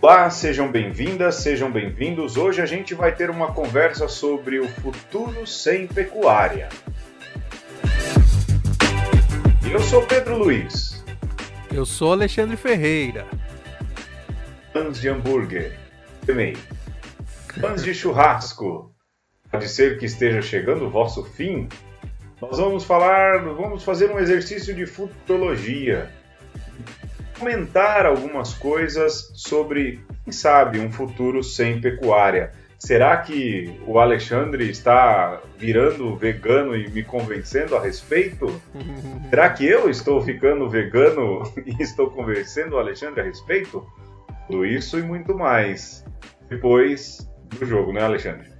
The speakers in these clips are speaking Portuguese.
Olá, sejam bem-vindas, sejam bem-vindos. Hoje a gente vai ter uma conversa sobre o futuro sem pecuária. Eu sou Pedro Luiz. Eu sou Alexandre Ferreira. Fãs de hambúrguer. Temei. Fãs de churrasco. Pode ser que esteja chegando o vosso fim. Nós vamos falar, vamos fazer um exercício de futurologia comentar algumas coisas sobre, quem sabe, um futuro sem pecuária. Será que o Alexandre está virando vegano e me convencendo a respeito? Será que eu estou ficando vegano e estou convencendo o Alexandre a respeito? Tudo isso e muito mais depois do jogo, né, Alexandre?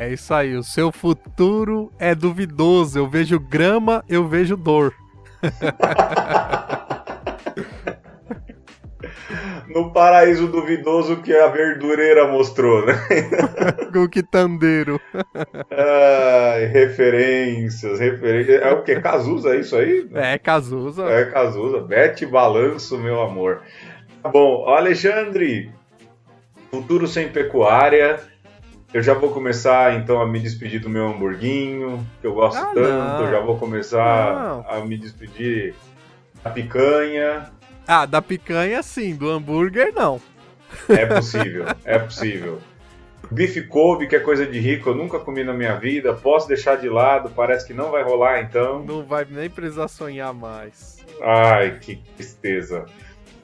É isso aí, o seu futuro é duvidoso. Eu vejo grama, eu vejo dor. no paraíso duvidoso que a verdureira mostrou, né? o quitandeiro. Ai, referências, referências. É o que? Cazuza, é isso aí? É, Cazuza. É, Cazuza. Bete balanço, meu amor. Bom, Alexandre, futuro sem pecuária. Eu já vou começar então a me despedir do meu hamburguinho, que eu gosto ah, tanto. Eu já vou começar não. a me despedir da picanha. Ah, da picanha sim, do hambúrguer não. É possível, é possível. Bife Kobe, que é coisa de rico, eu nunca comi na minha vida, posso deixar de lado, parece que não vai rolar então. Não vai nem precisar sonhar mais. Ai, que tristeza.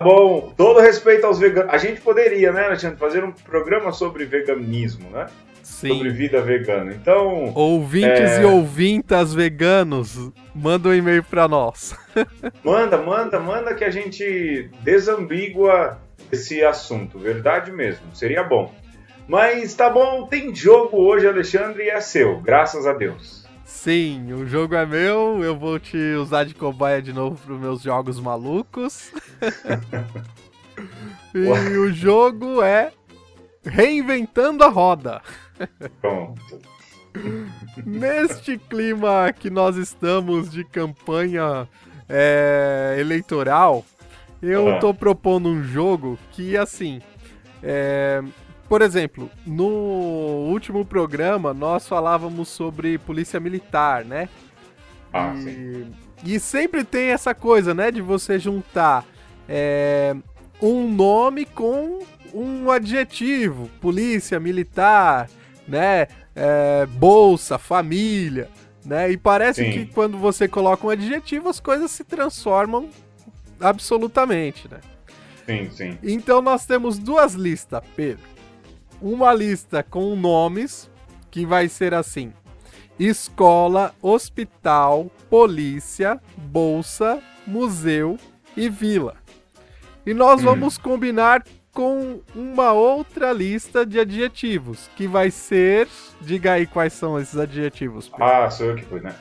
Bom, todo respeito aos veganos. A gente poderia, né, Alexandre, fazer um programa sobre veganismo, né? Sim. Sobre vida vegana. Então. Ouvintes é... e ouvintas veganos, manda um e-mail para nós. manda, manda, manda que a gente desambigua esse assunto. Verdade mesmo. Seria bom. Mas tá bom, tem jogo hoje, Alexandre, e é seu, graças a Deus. Sim, o jogo é meu, eu vou te usar de cobaia de novo para os meus jogos malucos. e o jogo é Reinventando a Roda. Pronto. Neste clima que nós estamos de campanha é, eleitoral, eu uhum. tô propondo um jogo que, assim, é, por exemplo, no último programa nós falávamos sobre polícia militar, né? Ah, e, sim. e sempre tem essa coisa, né, de você juntar é, um nome com um adjetivo, polícia militar, né? É, bolsa, família, né? E parece Sim. que quando você coloca um adjetivo, as coisas se transformam absolutamente, né? Sim, sim. Então nós temos duas listas, Pedro. Uma lista com nomes que vai ser assim: escola, hospital, polícia, bolsa, museu e vila. E nós hum. vamos combinar com uma outra lista de adjetivos, que vai ser. Diga aí quais são esses adjetivos. Pedro. Ah, sou eu que fui, né?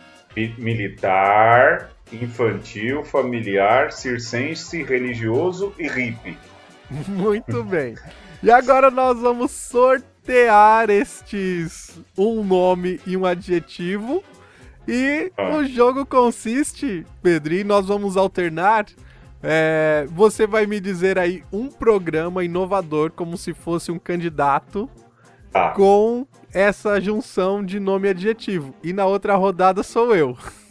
Militar, infantil, familiar, circense, religioso e hippie. Muito bem. E agora nós vamos sortear estes um nome e um adjetivo. E ah. o jogo consiste, Pedro, e nós vamos alternar é, você vai me dizer aí um programa inovador, como se fosse um candidato, ah. com essa junção de nome e adjetivo. E na outra rodada sou eu.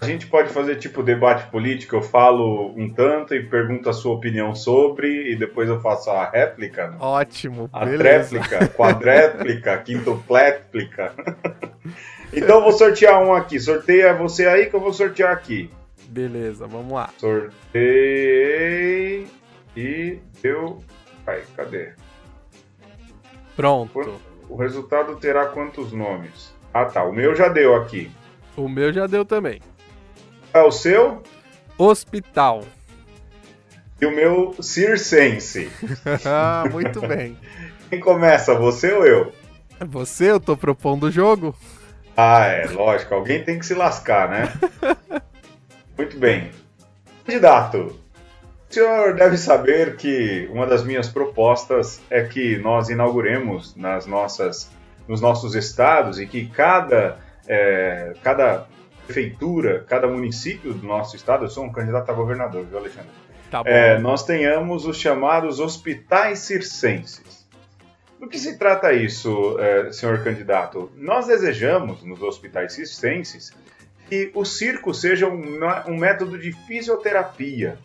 A gente pode fazer tipo debate político, eu falo um tanto e pergunto a sua opinião sobre, e depois eu faço a réplica. Né? Ótimo, a beleza. tréplica, quadréplica, quintupléplica. então eu vou sortear um aqui. Sorteia você aí que eu vou sortear aqui. Beleza, vamos lá. Sorteei e deu. Ai, cadê? Pronto. O resultado terá quantos nomes? Ah, tá. O meu já deu aqui. O meu já deu também. É o seu? Hospital. E o meu circense. ah, muito bem. Quem começa, você ou eu? Você, eu tô propondo o jogo. Ah, é, lógico. Alguém tem que se lascar, né? Muito bem. Candidato, o senhor deve saber que uma das minhas propostas é que nós inauguremos nas nossas, nos nossos estados e que cada, é, cada prefeitura, cada município do nosso estado, eu sou um candidato a governador, viu, Alexandre? Tá bom. É, nós tenhamos os chamados hospitais circenses. Do que se trata isso, é, senhor candidato? Nós desejamos, nos hospitais circenses, que o circo seja um, um método de fisioterapia.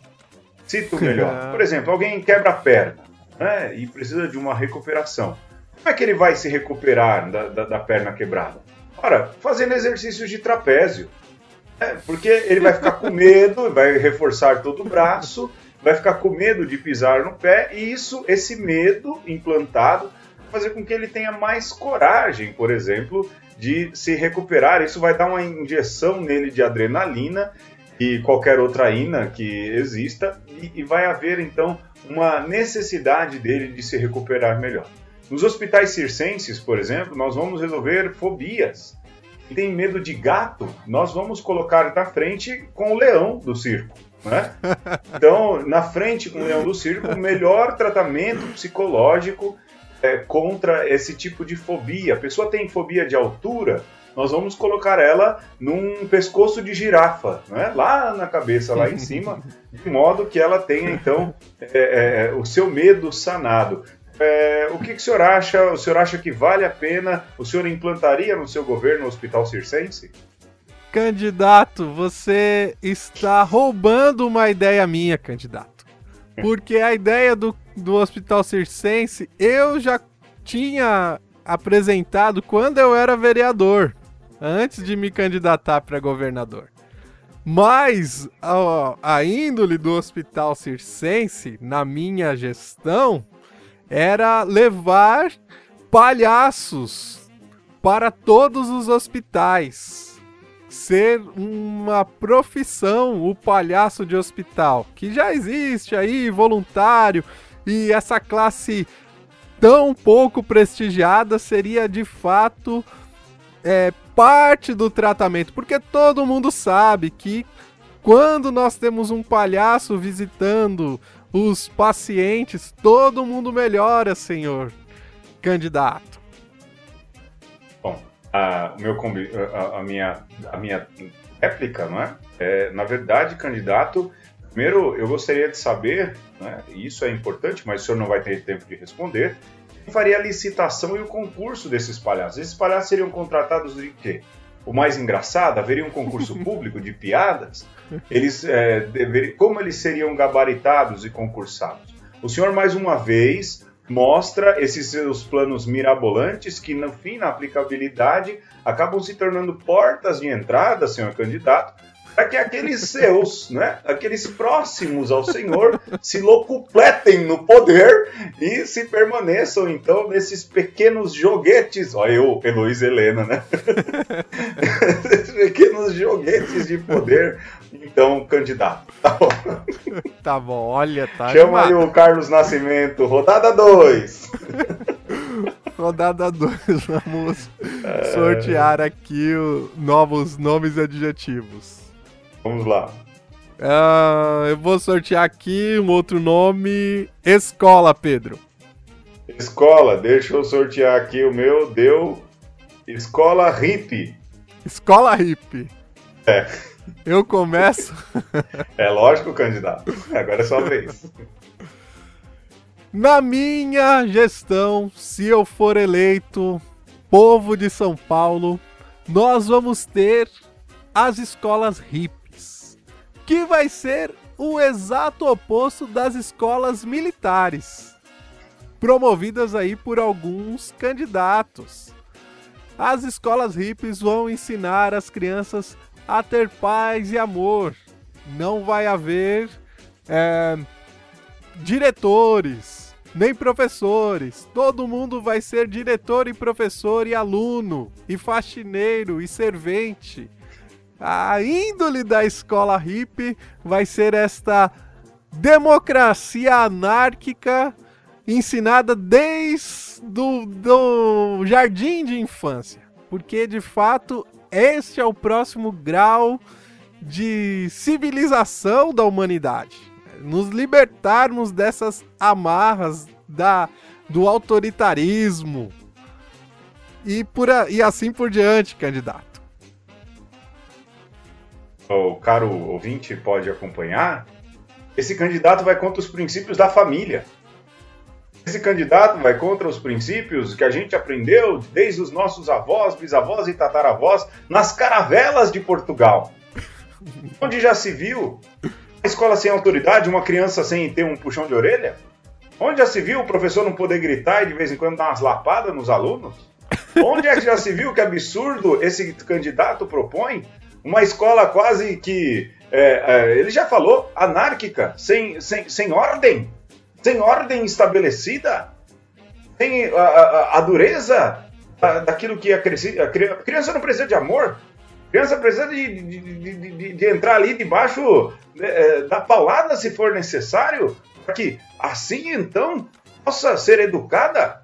Cito melhor. Por exemplo, alguém quebra a perna né, e precisa de uma recuperação. Como é que ele vai se recuperar da, da, da perna quebrada? Ora, fazendo exercícios de trapézio. É, porque ele vai ficar com medo, vai reforçar todo o braço, vai ficar com medo de pisar no pé, e isso, esse medo implantado, fazer com que ele tenha mais coragem, por exemplo, de se recuperar. Isso vai dar uma injeção nele de adrenalina e qualquer outra ina que exista, e, e vai haver então uma necessidade dele de se recuperar melhor. Nos hospitais circenses, por exemplo, nós vamos resolver fobias. Quem tem medo de gato, nós vamos colocar na frente com o leão do circo. Né? Então, na frente com o leão do circo, o melhor tratamento psicológico é, contra esse tipo de fobia. A pessoa tem fobia de altura, nós vamos colocar ela num pescoço de girafa, né? lá na cabeça, lá em cima, de modo que ela tenha, então, é, é, o seu medo sanado. É, o que, que o senhor acha? O senhor acha que vale a pena? O senhor implantaria no seu governo o Hospital Circense? Candidato, você está roubando uma ideia minha, candidato. Porque a ideia do, do Hospital Circense eu já tinha apresentado quando eu era vereador, antes de me candidatar para governador. Mas a, a índole do Hospital Circense, na minha gestão, era levar palhaços para todos os hospitais. Ser uma profissão o palhaço de hospital, que já existe aí, voluntário, e essa classe tão pouco prestigiada seria de fato é, parte do tratamento, porque todo mundo sabe que quando nós temos um palhaço visitando os pacientes, todo mundo melhora, senhor candidato. Bom, a, meu, a, a, minha, a minha réplica, não é? é? Na verdade, candidato, primeiro eu gostaria de saber, né, e isso é importante, mas o senhor não vai ter tempo de responder, quem faria a licitação e o concurso desses palhaços? Esses palhaços seriam contratados de quê? O mais engraçado, haveria um concurso público de piadas, eles, é, dever, como eles seriam gabaritados e concursados? O senhor, mais uma vez, mostra esses seus planos mirabolantes que, no fim, na aplicabilidade, acabam se tornando portas de entrada, senhor candidato, para que aqueles seus, né, aqueles próximos ao Senhor, se locupletem no poder e se permaneçam, então, nesses pequenos joguetes. Olha eu, Heloísa Helena, né? pequenos joguetes de poder. Então, candidato. Tá bom, tá bom olha, tá. Chama aí o Carlos Nascimento, rodada 2. rodada 2, vamos é... sortear aqui o novos nomes e adjetivos. Vamos lá. Uh, eu vou sortear aqui um outro nome. Escola, Pedro. Escola, deixa eu sortear aqui o meu. Deu. Escola Hip. Escola Hip. É. Eu começo. é lógico, candidato. Agora é sua vez. Na minha gestão, se eu for eleito, povo de São Paulo, nós vamos ter as escolas hip que vai ser o exato oposto das escolas militares, promovidas aí por alguns candidatos. As escolas hippies vão ensinar as crianças a ter paz e amor. Não vai haver é, diretores, nem professores. Todo mundo vai ser diretor e professor e aluno, e faxineiro e servente a índole da escola hippie vai ser esta democracia anárquica ensinada desde do, do jardim de infância. Porque de fato este é o próximo grau de civilização da humanidade. Nos libertarmos dessas amarras da, do autoritarismo e, por e assim por diante, candidato. O caro ouvinte pode acompanhar, esse candidato vai contra os princípios da família. Esse candidato vai contra os princípios que a gente aprendeu desde os nossos avós, bisavós e tataravós nas caravelas de Portugal. Onde já se viu uma escola sem autoridade, uma criança sem ter um puxão de orelha? Onde já se viu o professor não poder gritar e de vez em quando dar umas lapadas nos alunos? Onde é que já se viu que absurdo esse candidato propõe? Uma escola quase que, é, é, ele já falou, anárquica, sem, sem, sem ordem sem ordem estabelecida, sem a, a, a dureza daquilo que a, a, criança não precisa de amor, a criança precisa de, de, de, de entrar ali debaixo né, é, da paulada se for necessário, para que assim então possa ser educada.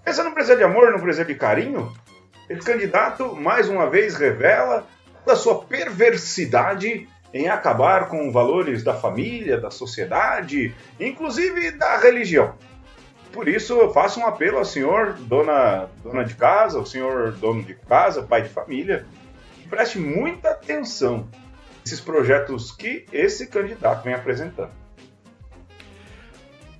A criança não precisa de amor, não precisa de carinho. Esse candidato, mais uma vez, revela a sua perversidade em acabar com valores da família, da sociedade, inclusive da religião. Por isso, eu faço um apelo ao senhor, dona, dona de casa, ao senhor dono de casa, pai de família, que preste muita atenção nesses projetos que esse candidato vem apresentando.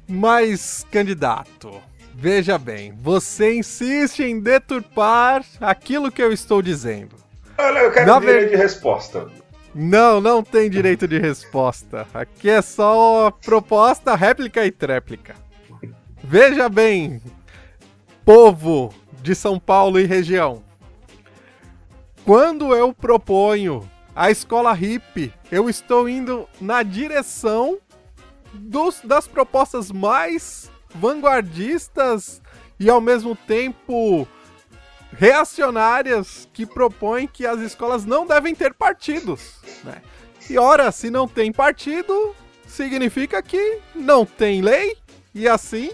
Mas, candidato, veja bem, você insiste em deturpar aquilo que eu estou dizendo. Olha, eu quero Na ver... de resposta. Não, não tem direito de resposta. Aqui é só proposta, réplica e tréplica. Veja bem, povo de São Paulo e região. Quando eu proponho a escola hip, eu estou indo na direção dos, das propostas mais vanguardistas e ao mesmo tempo reacionárias que propõem que as escolas não devem ter partidos. Né? E ora, se não tem partido, significa que não tem lei, e assim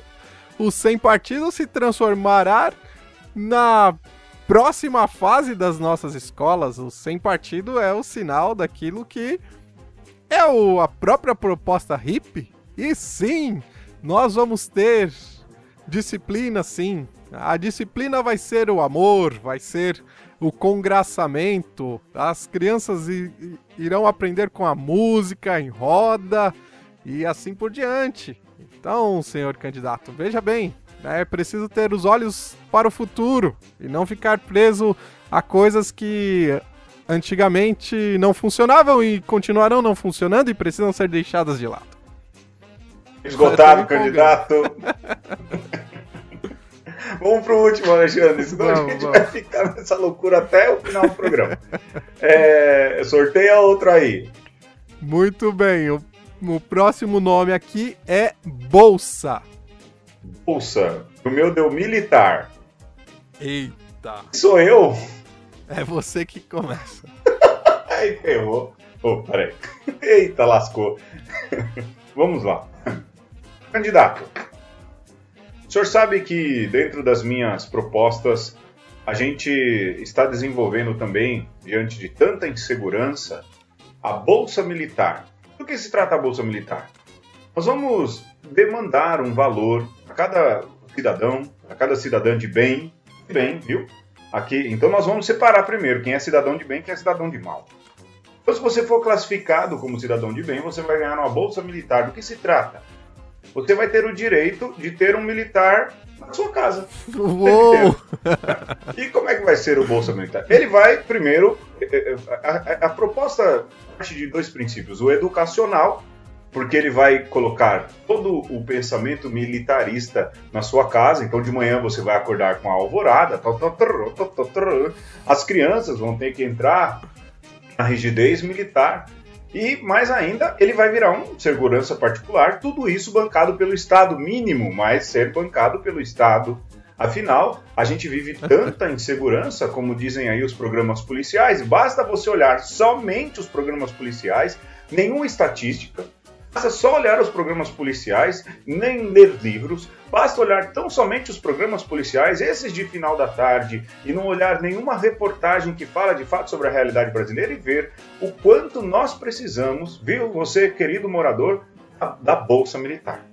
os sem partido se transformará na próxima fase das nossas escolas. O sem partido é o sinal daquilo que é o, a própria proposta hip. E sim, nós vamos ter disciplina, sim, a disciplina vai ser o amor, vai ser o congraçamento. As crianças irão aprender com a música em roda e assim por diante. Então, senhor candidato, veja bem, é preciso ter os olhos para o futuro e não ficar preso a coisas que antigamente não funcionavam e continuarão não funcionando e precisam ser deixadas de lado. Esgotado, candidato. Vamos pro último, Alexandre, senão vamos, a gente vai ficar nessa loucura até o final do programa. É, sorteia outro aí. Muito bem, o, o próximo nome aqui é Bolsa. Bolsa. O meu deu militar. Eita. Sou eu? É você que começa. Aí ferrou. Oh, peraí. Eita, lascou. Vamos lá. Candidato. O senhor sabe que dentro das minhas propostas a gente está desenvolvendo também, diante de tanta insegurança, a Bolsa Militar. Do que se trata a Bolsa Militar? Nós vamos demandar um valor a cada cidadão, a cada cidadã de bem, bem, viu? Aqui, então nós vamos separar primeiro quem é cidadão de bem e quem é cidadão de mal. Então, se você for classificado como cidadão de bem, você vai ganhar uma bolsa militar. Do que se trata? Você vai ter o direito de ter um militar na sua casa. Uou! e como é que vai ser o Bolsa Militar? Ele vai, primeiro, é, é, a, a, a proposta parte de dois princípios: o educacional, porque ele vai colocar todo o pensamento militarista na sua casa. Então, de manhã você vai acordar com a alvorada, as crianças vão ter que entrar na rigidez militar. E mais ainda, ele vai virar um segurança particular, tudo isso bancado pelo Estado mínimo, mas ser bancado pelo Estado. Afinal, a gente vive tanta insegurança, como dizem aí os programas policiais, basta você olhar somente os programas policiais, nenhuma estatística, Basta só olhar os programas policiais, nem ler livros, basta olhar tão somente os programas policiais, esses de final da tarde, e não olhar nenhuma reportagem que fala de fato sobre a realidade brasileira e ver o quanto nós precisamos, viu, você, querido morador, da Bolsa Militar.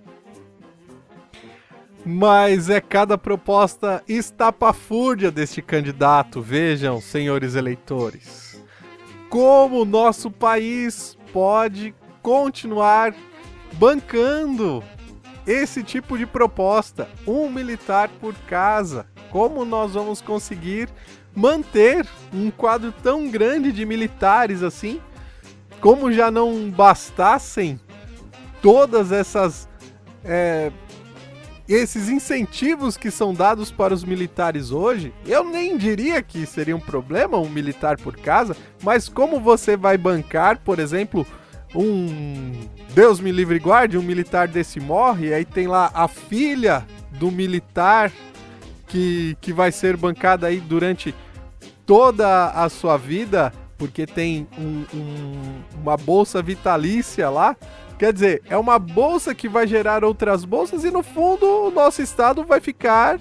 Mas é cada proposta estapafúrdia deste candidato, vejam, senhores eleitores. como o nosso país pode continuar bancando esse tipo de proposta, um militar por casa. Como nós vamos conseguir manter um quadro tão grande de militares assim? Como já não bastassem todas essas é, esses incentivos que são dados para os militares hoje, eu nem diria que seria um problema um militar por casa, mas como você vai bancar, por exemplo, um Deus me livre e guarde, um militar desse morre, aí tem lá a filha do militar que, que vai ser bancada aí durante toda a sua vida, porque tem um, um, uma bolsa vitalícia lá. Quer dizer, é uma bolsa que vai gerar outras bolsas e no fundo o nosso estado vai ficar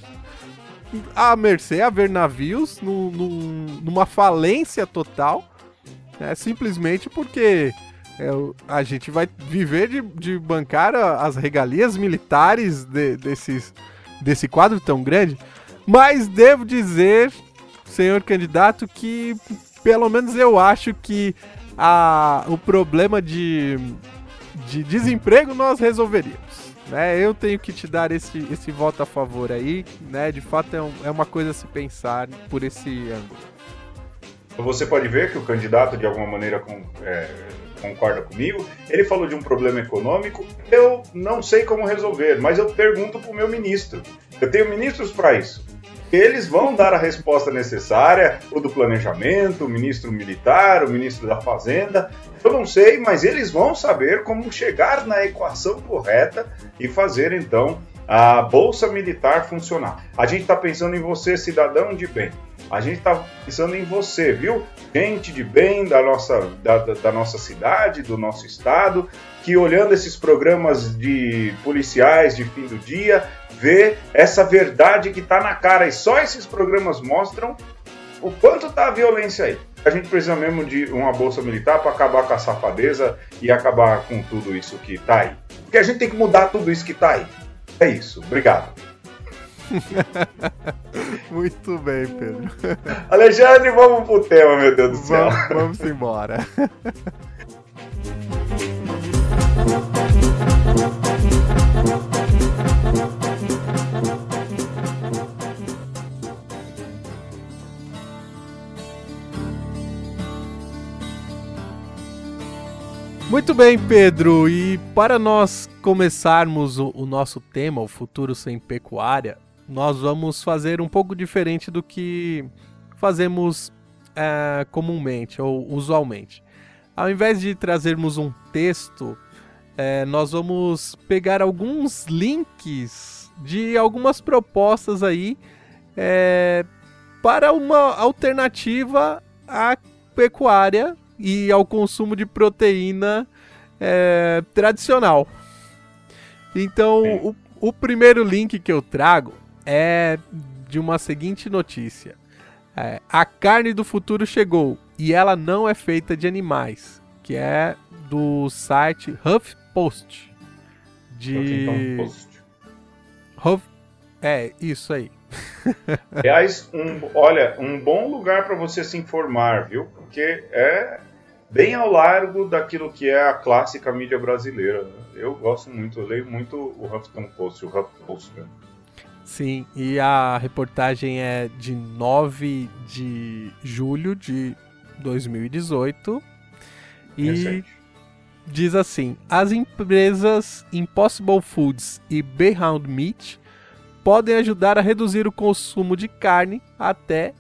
à mercê, a ver navios, num, num, numa falência total, né? simplesmente porque é, a gente vai viver de, de bancar as regalias militares de, desses, desse quadro tão grande. Mas devo dizer, senhor candidato, que pelo menos eu acho que a, o problema de de desemprego nós resolveríamos. Né? Eu tenho que te dar esse, esse voto a favor aí, né? De fato é, um, é uma coisa a se pensar por esse ângulo. Você pode ver que o candidato de alguma maneira com, é, concorda comigo. Ele falou de um problema econômico. Eu não sei como resolver, mas eu pergunto para o meu ministro. Eu tenho ministros para isso. Eles vão dar a resposta necessária, o do planejamento, o ministro militar, o ministro da fazenda. Eu não sei, mas eles vão saber como chegar na equação correta e fazer então a bolsa militar funcionar. A gente está pensando em você, cidadão de bem. A gente está pensando em você, viu? Gente de bem da nossa, da, da, nossa cidade, do nosso estado, que olhando esses programas de policiais de fim do dia, vê essa verdade que está na cara. E só esses programas mostram o quanto está a violência aí. A gente precisa mesmo de uma bolsa militar para acabar com a safadeza e acabar com tudo isso que está aí. Porque a gente tem que mudar tudo isso que está aí. É isso. Obrigado. Muito bem, Pedro. Alexandre, vamos pro tema, meu Deus do céu. Vamos, vamos embora. Muito bem, Pedro. E para nós começarmos o, o, nosso tema, o futuro sem pecuária, nós vamos fazer um pouco diferente do que fazemos é, comumente ou usualmente. Ao invés de trazermos um texto, é, nós vamos pegar alguns links de algumas propostas aí é, para uma alternativa à pecuária e ao consumo de proteína é, tradicional. Então, o, o primeiro link que eu trago é de uma seguinte notícia: é, a carne do futuro chegou e ela não é feita de animais, que é do site HuffPost. De Post. Huff... É isso aí. Aliás, um, olha, um bom lugar para você se informar, viu? Porque é bem ao largo daquilo que é a clássica mídia brasileira. Eu gosto muito, eu leio muito o Huffington Post, o HuffPost. Né? Sim, e a reportagem é de 9 de julho de 2018 e Recente. diz assim: as empresas Impossible Foods e Beyond Meat podem ajudar a reduzir o consumo de carne até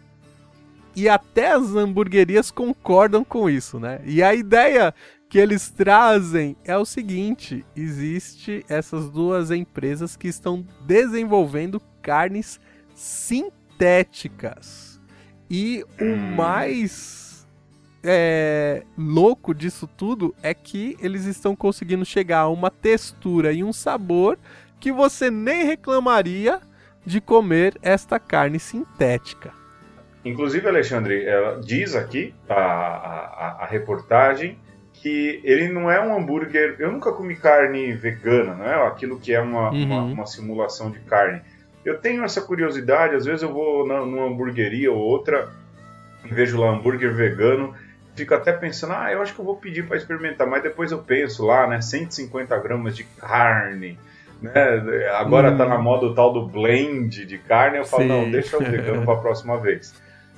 e até as hamburguerias concordam com isso, né? E a ideia que eles trazem é o seguinte: existe essas duas empresas que estão desenvolvendo carnes sintéticas. E o hum. mais é, louco disso tudo é que eles estão conseguindo chegar a uma textura e um sabor que você nem reclamaria de comer esta carne sintética. Inclusive, Alexandre, ela diz aqui a, a, a, reportagem que ele não é um hambúrguer. Eu nunca comi carne vegana, não é aquilo que é uma, uhum. uma, uma, simulação de carne. Eu tenho essa curiosidade, às vezes eu vou na, numa hamburgueria ou outra e vejo lá hambúrguer vegano. fico até pensando, ah, eu acho que eu vou pedir para experimentar, mas depois eu penso lá, né, 150 gramas de carne, né, agora hum. tá na moda o tal do blend de carne, eu falo, Sim. não, deixa eu vegano para a próxima vez.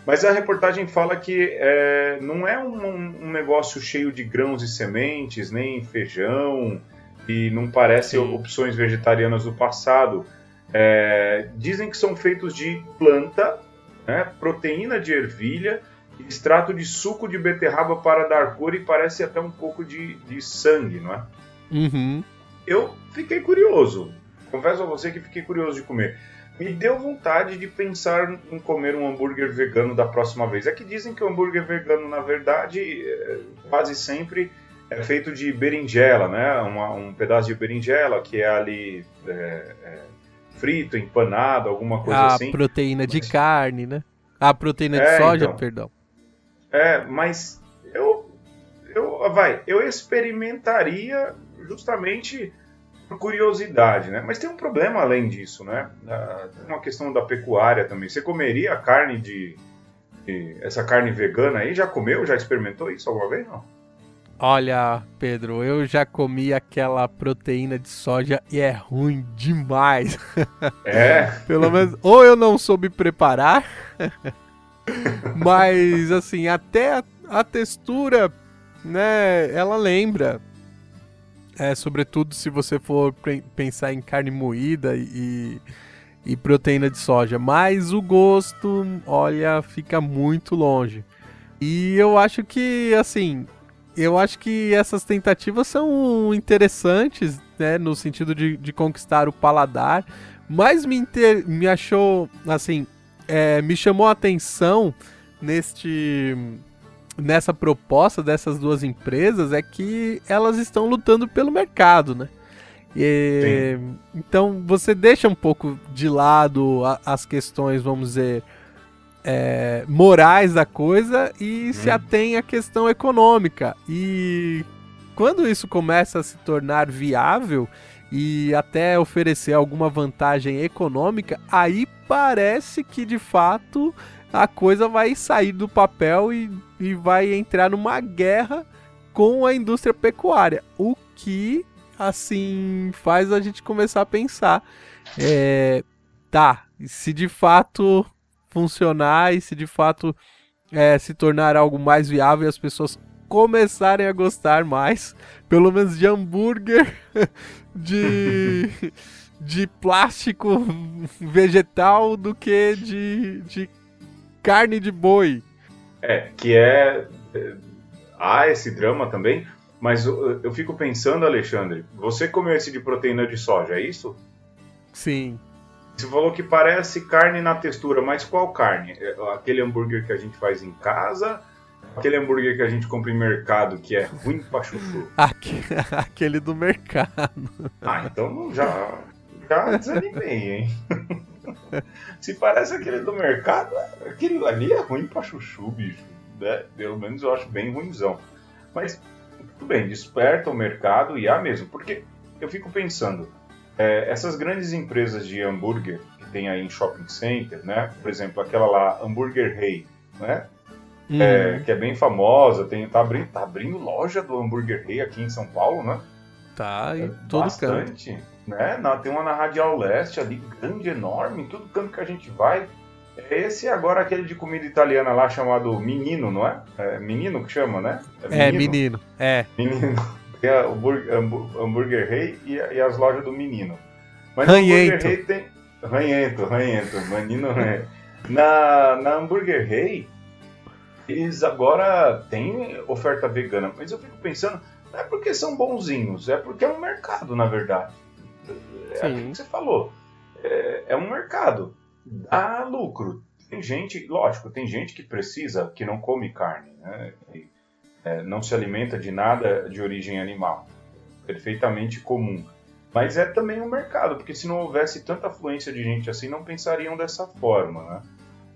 Mas a reportagem fala que é, não é um, um, negócio cheio de grãos e sementes, nem feijão, e não parece Sim. opções vegetarianas do passado. É, dizem que são feitos de planta, né, proteína de ervilha, extrato de suco de beterraba para dar cor e parece até um pouco de, de sangue, não é? Uhum. Eu fiquei curioso. Confesso a você que fiquei curioso de comer me deu vontade de pensar em comer um hambúrguer vegano da próxima vez. É que dizem que o hambúrguer vegano, na verdade, é, quase sempre é feito de berinjela, né? Uma, um pedaço de berinjela que é ali é, é, frito, empanado, alguma coisa assim. A proteína de mas... carne, né? A proteína de é, soja, então, perdão. É, mas eu, eu, vai, eu experimentaria justamente por curiosidade, né? Mas tem um problema além disso, né? Tem uma questão da pecuária também. Você comeria carne de, de, essa carne vegana aí? Já comeu? Já experimentou isso alguma vez? Não. Olha, Pedro, eu já comi aquela proteína de soja e é ruim demais. É. Pelo menos, ou eu não soube preparar, mas assim, até a, a textura, né, ela lembra é, sobretudo se você for pensar em carne moída e, e proteína de soja. Mas o gosto, olha, fica muito longe. E eu acho que, assim, eu acho que essas tentativas são interessantes, né, no sentido de, de conquistar o paladar, mas me, inter... me achou, assim, é, me chamou a atenção neste nessa proposta dessas duas empresas é que elas estão lutando pelo mercado, né? E, então você deixa um pouco de lado a, as questões, vamos dizer, é, morais da coisa e hum. se atém à questão econômica. E quando isso começa a se tornar viável e até oferecer alguma vantagem econômica, aí parece que de fato a coisa vai sair do papel e, e vai entrar numa guerra com a indústria pecuária. O que, assim, faz a gente começar a pensar. É, tá, se de fato funcionar e se de fato é, se tornar algo mais viável e as pessoas começarem a gostar mais, pelo menos de hambúrguer, de, de plástico vegetal do que de, de carne de boi. É, que é. é há esse drama também, mas eu, eu fico pensando, Alexandre, você comeu esse de proteína de soja, é isso? Sim. Você falou que parece carne na textura, mas qual carne? É, aquele hambúrguer que a gente faz em casa? Aquele hambúrguer que a gente compra em mercado que é ruim pra chuchu? Aquele do mercado. Ah, então já, já desanimei, hein? Se parece aquele do mercado, aquele ali é ruim pra chuchu, bicho. Né? Pelo menos eu acho bem ruimzão. Mas, tudo bem, desperta o mercado e há mesmo. Porque eu fico pensando, é, essas grandes empresas de hambúrguer que tem aí em shopping center, né? Por exemplo, aquela lá, Hambúrguer Rei, né? Uhum. É, que é bem famosa, tem, tá, abrindo, tá abrindo loja do Hambúrguer Rei aqui em São Paulo, né? Tá, em é, todo bastante. canto né? Na, tem uma na Radial Leste ali, grande, enorme, em todo canto que a gente vai. Esse é agora aquele de comida italiana lá chamado Menino, não é? é menino que chama, né? É Menino. É. Menino. É. Tem o hambúrguer, hambúrguer Rei e, e, as lojas do Menino. Mas ranhento. Hambúrguer Rei tem. Ranhento, ranhento. Menino ranhento. Na, na Hambúrguer Rei, eles agora têm oferta vegana. Mas eu fico pensando, não é porque são bonzinhos, é porque é um mercado, na verdade. É aquilo que você falou. É, é, um mercado. Dá lucro. Tem gente, lógico, tem gente que precisa, que não come carne, né? E, é, não se alimenta de nada de origem animal. Perfeitamente comum. Mas é também um mercado, porque se não houvesse tanta afluência de gente assim, não pensariam dessa forma, né?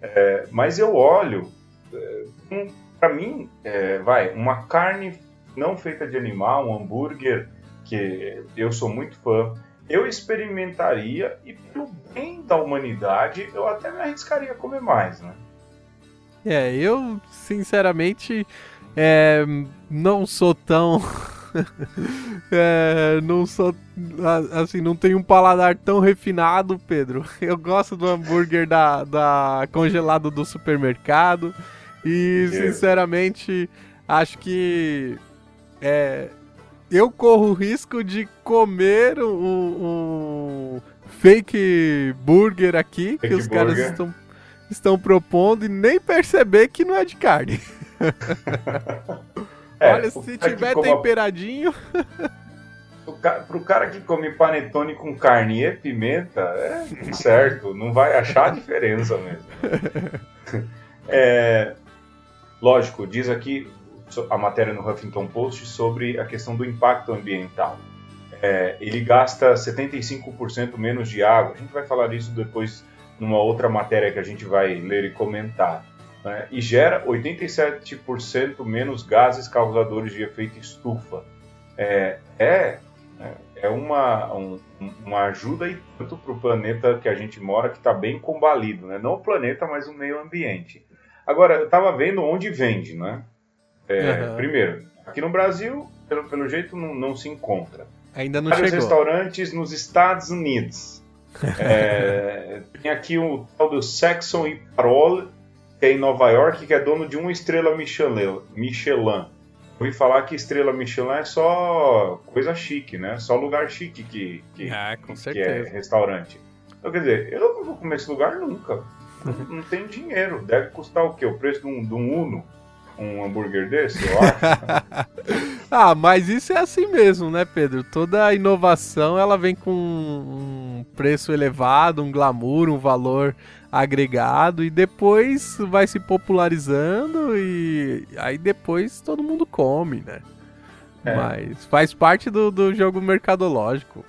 É, mas eu olho, é, um, para mim, é, vai, uma carne não feita de animal, um hambúrguer, que eu sou muito fã, eu experimentaria e pelo bem da humanidade eu até me arriscaria a comer mais, né? É, eu sinceramente É, não sou tão. é, não sou. Assim, não tenho um paladar tão refinado, Pedro. Eu gosto do hambúrguer da, da congelado do supermercado. E, sinceramente, acho que. É, eu corro o risco de comer um, um fake burger aqui fake que os burger. caras estão, estão propondo e nem perceber que não é de carne. é, Olha, se tiver temperadinho. Pro cara que come panetone com carne e pimenta, é certo, não vai achar a diferença mesmo. É, lógico, diz aqui a matéria no Huffington Post sobre a questão do impacto ambiental. É, ele gasta 75% menos de água. A gente vai falar disso depois numa outra matéria que a gente vai ler e comentar. Né? E gera 87% menos gases causadores de efeito estufa. É, é, é uma, um, uma ajuda e tanto para o planeta que a gente mora, que está bem combalido. Né? Não o planeta, mas o meio ambiente. Agora, eu estava vendo onde vende, né? É, uhum. Primeiro, aqui no Brasil, pelo, pelo jeito, não, não se encontra. Ainda não Vários chegou. restaurantes nos Estados Unidos. é, tem aqui o tal do Saxon e Parole, que é em Nova York, que é dono de uma estrela Michelin. Michelin. Ouvi falar que estrela Michelin é só coisa chique, né? Só lugar chique que, que, ah, que é restaurante. Então, quer dizer, eu não vou comer esse lugar nunca. Não, não tenho dinheiro. Deve custar o quê? O preço de um, de um Uno? Um hambúrguer desse, eu acho. ah, mas isso é assim mesmo, né, Pedro? Toda inovação ela vem com um preço elevado, um glamour, um valor agregado e depois vai se popularizando e aí depois todo mundo come, né? É. Mas faz parte do, do jogo mercadológico.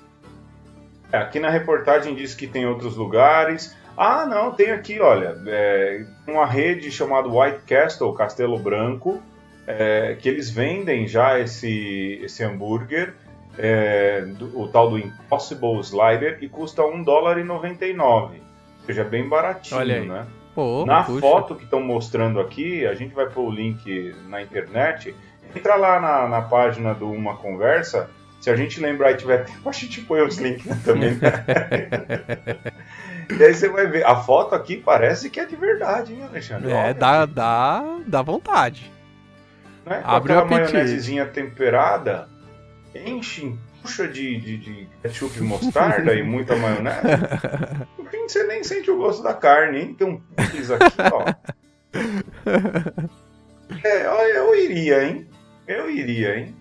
É, aqui na reportagem diz que tem outros lugares. Ah, não, tem aqui, olha, é, uma rede chamada White Castle, Castelo Branco, é, que eles vendem já esse, esse hambúrguer, é, do, o tal do Impossible Slider, e custa 1 dólar e 99. Ou seja, bem baratinho, né? Pô, na puxa. foto que estão mostrando aqui, a gente vai pôr o link na internet. Entra lá na, na página do Uma Conversa. Se a gente lembrar e tiver tempo, a gente põe os links também. E aí você vai ver, a foto aqui parece que é de verdade, hein, Alexandre? É, dá, dá, dá vontade. Né? Abre aquela maionesezinha temperada, enche, puxa de, de, de ketchup e mostarda e muita maionese. No fim, você nem sente o gosto da carne, hein? Tem um pizza aqui, ó. É, eu iria, hein? Eu iria, hein?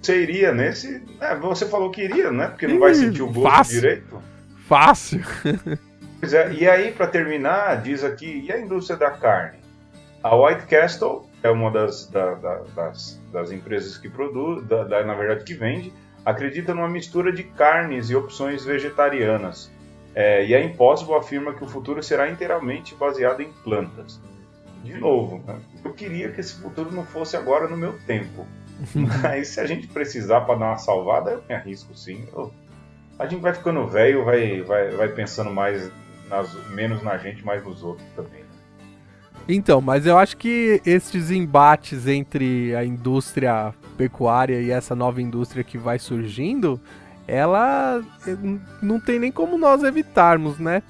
Você iria nesse. É, você falou que iria, né? Porque não vai sentir o gosto Fácil. direito. Fácil. pois é, e aí, para terminar, diz aqui, e a indústria da carne? A White Castle é uma das, da, da, das, das, empresas que produz, da, na verdade que vende, acredita numa mistura de carnes e opções vegetarianas. É, e a Impossible afirma que o futuro será inteiramente baseado em plantas. De novo, né? eu queria que esse futuro não fosse agora no meu tempo. Mas se a gente precisar para dar uma salvada, eu me arrisco sim. Eu a gente vai ficando velho, vai, vai, vai pensando mais nas, menos na gente, mais nos outros também. Né? Então, mas eu acho que esses embates entre a indústria pecuária e essa nova indústria que vai surgindo, ela eh, não tem nem como nós evitarmos, né?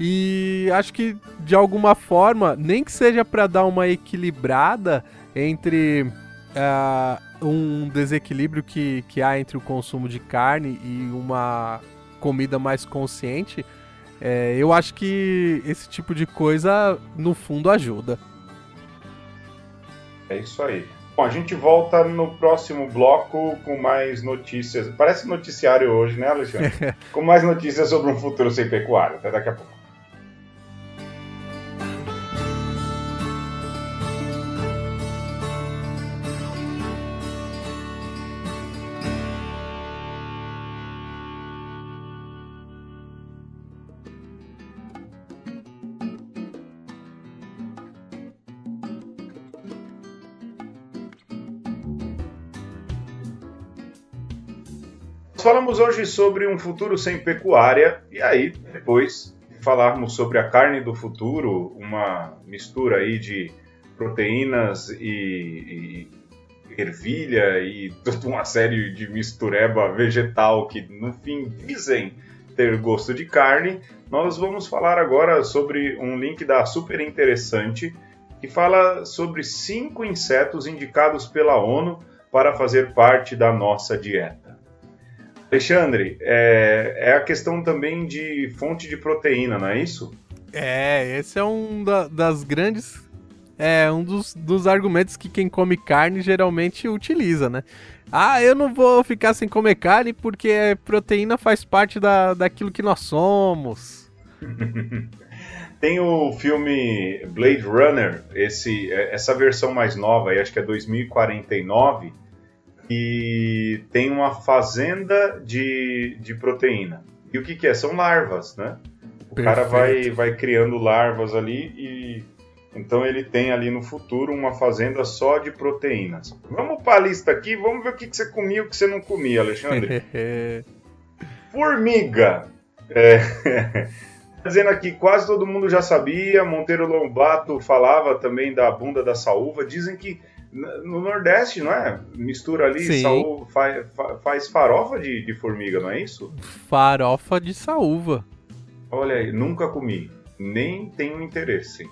E acho que de alguma forma, nem que seja para dar uma equilibrada entre uh, um desequilíbrio que, que há entre o consumo de carne e uma comida mais consciente, é, eu acho que esse tipo de coisa, no fundo, ajuda. É isso aí. Bom, a gente volta no próximo bloco com mais notícias. Parece noticiário hoje, né, Alexandre? com mais notícias sobre um futuro sem pecuária. Até daqui a pouco. Falamos hoje sobre um futuro sem pecuária, e aí depois falarmos sobre a carne do futuro, uma mistura aí de proteínas e, e ervilha e toda uma série de mistureba vegetal que no fim dizem ter gosto de carne, nós vamos falar agora sobre um link da Super Interessante que fala sobre cinco insetos indicados pela ONU para fazer parte da nossa dieta. Alexandre, é, é a questão também de fonte de proteína, não é isso? É, esse é um da, das grandes. É um dos, dos argumentos que quem come carne geralmente utiliza, né? Ah, eu não vou ficar sem comer carne porque proteína faz parte da, daquilo que nós somos. Tem o filme Blade Runner, esse, é, essa versão mais nova, acho que é 2049, e tem uma fazenda de, de proteína. E o que, que é? São larvas, né? O Perfeito. cara vai, vai criando larvas ali e então ele tem ali no futuro uma fazenda só de proteínas. Vamos para a lista aqui, vamos ver o que, que você comia e o que você não comia, Alexandre. Formiga. É, dizendo aqui, quase todo mundo já sabia. Monteiro Lombato falava também da bunda da saúva. Dizem que no Nordeste, não é? Mistura ali, saúva, faz, faz farofa de, de formiga, não é isso? Farofa de saúva. Olha aí, nunca comi. Nem tenho interesse.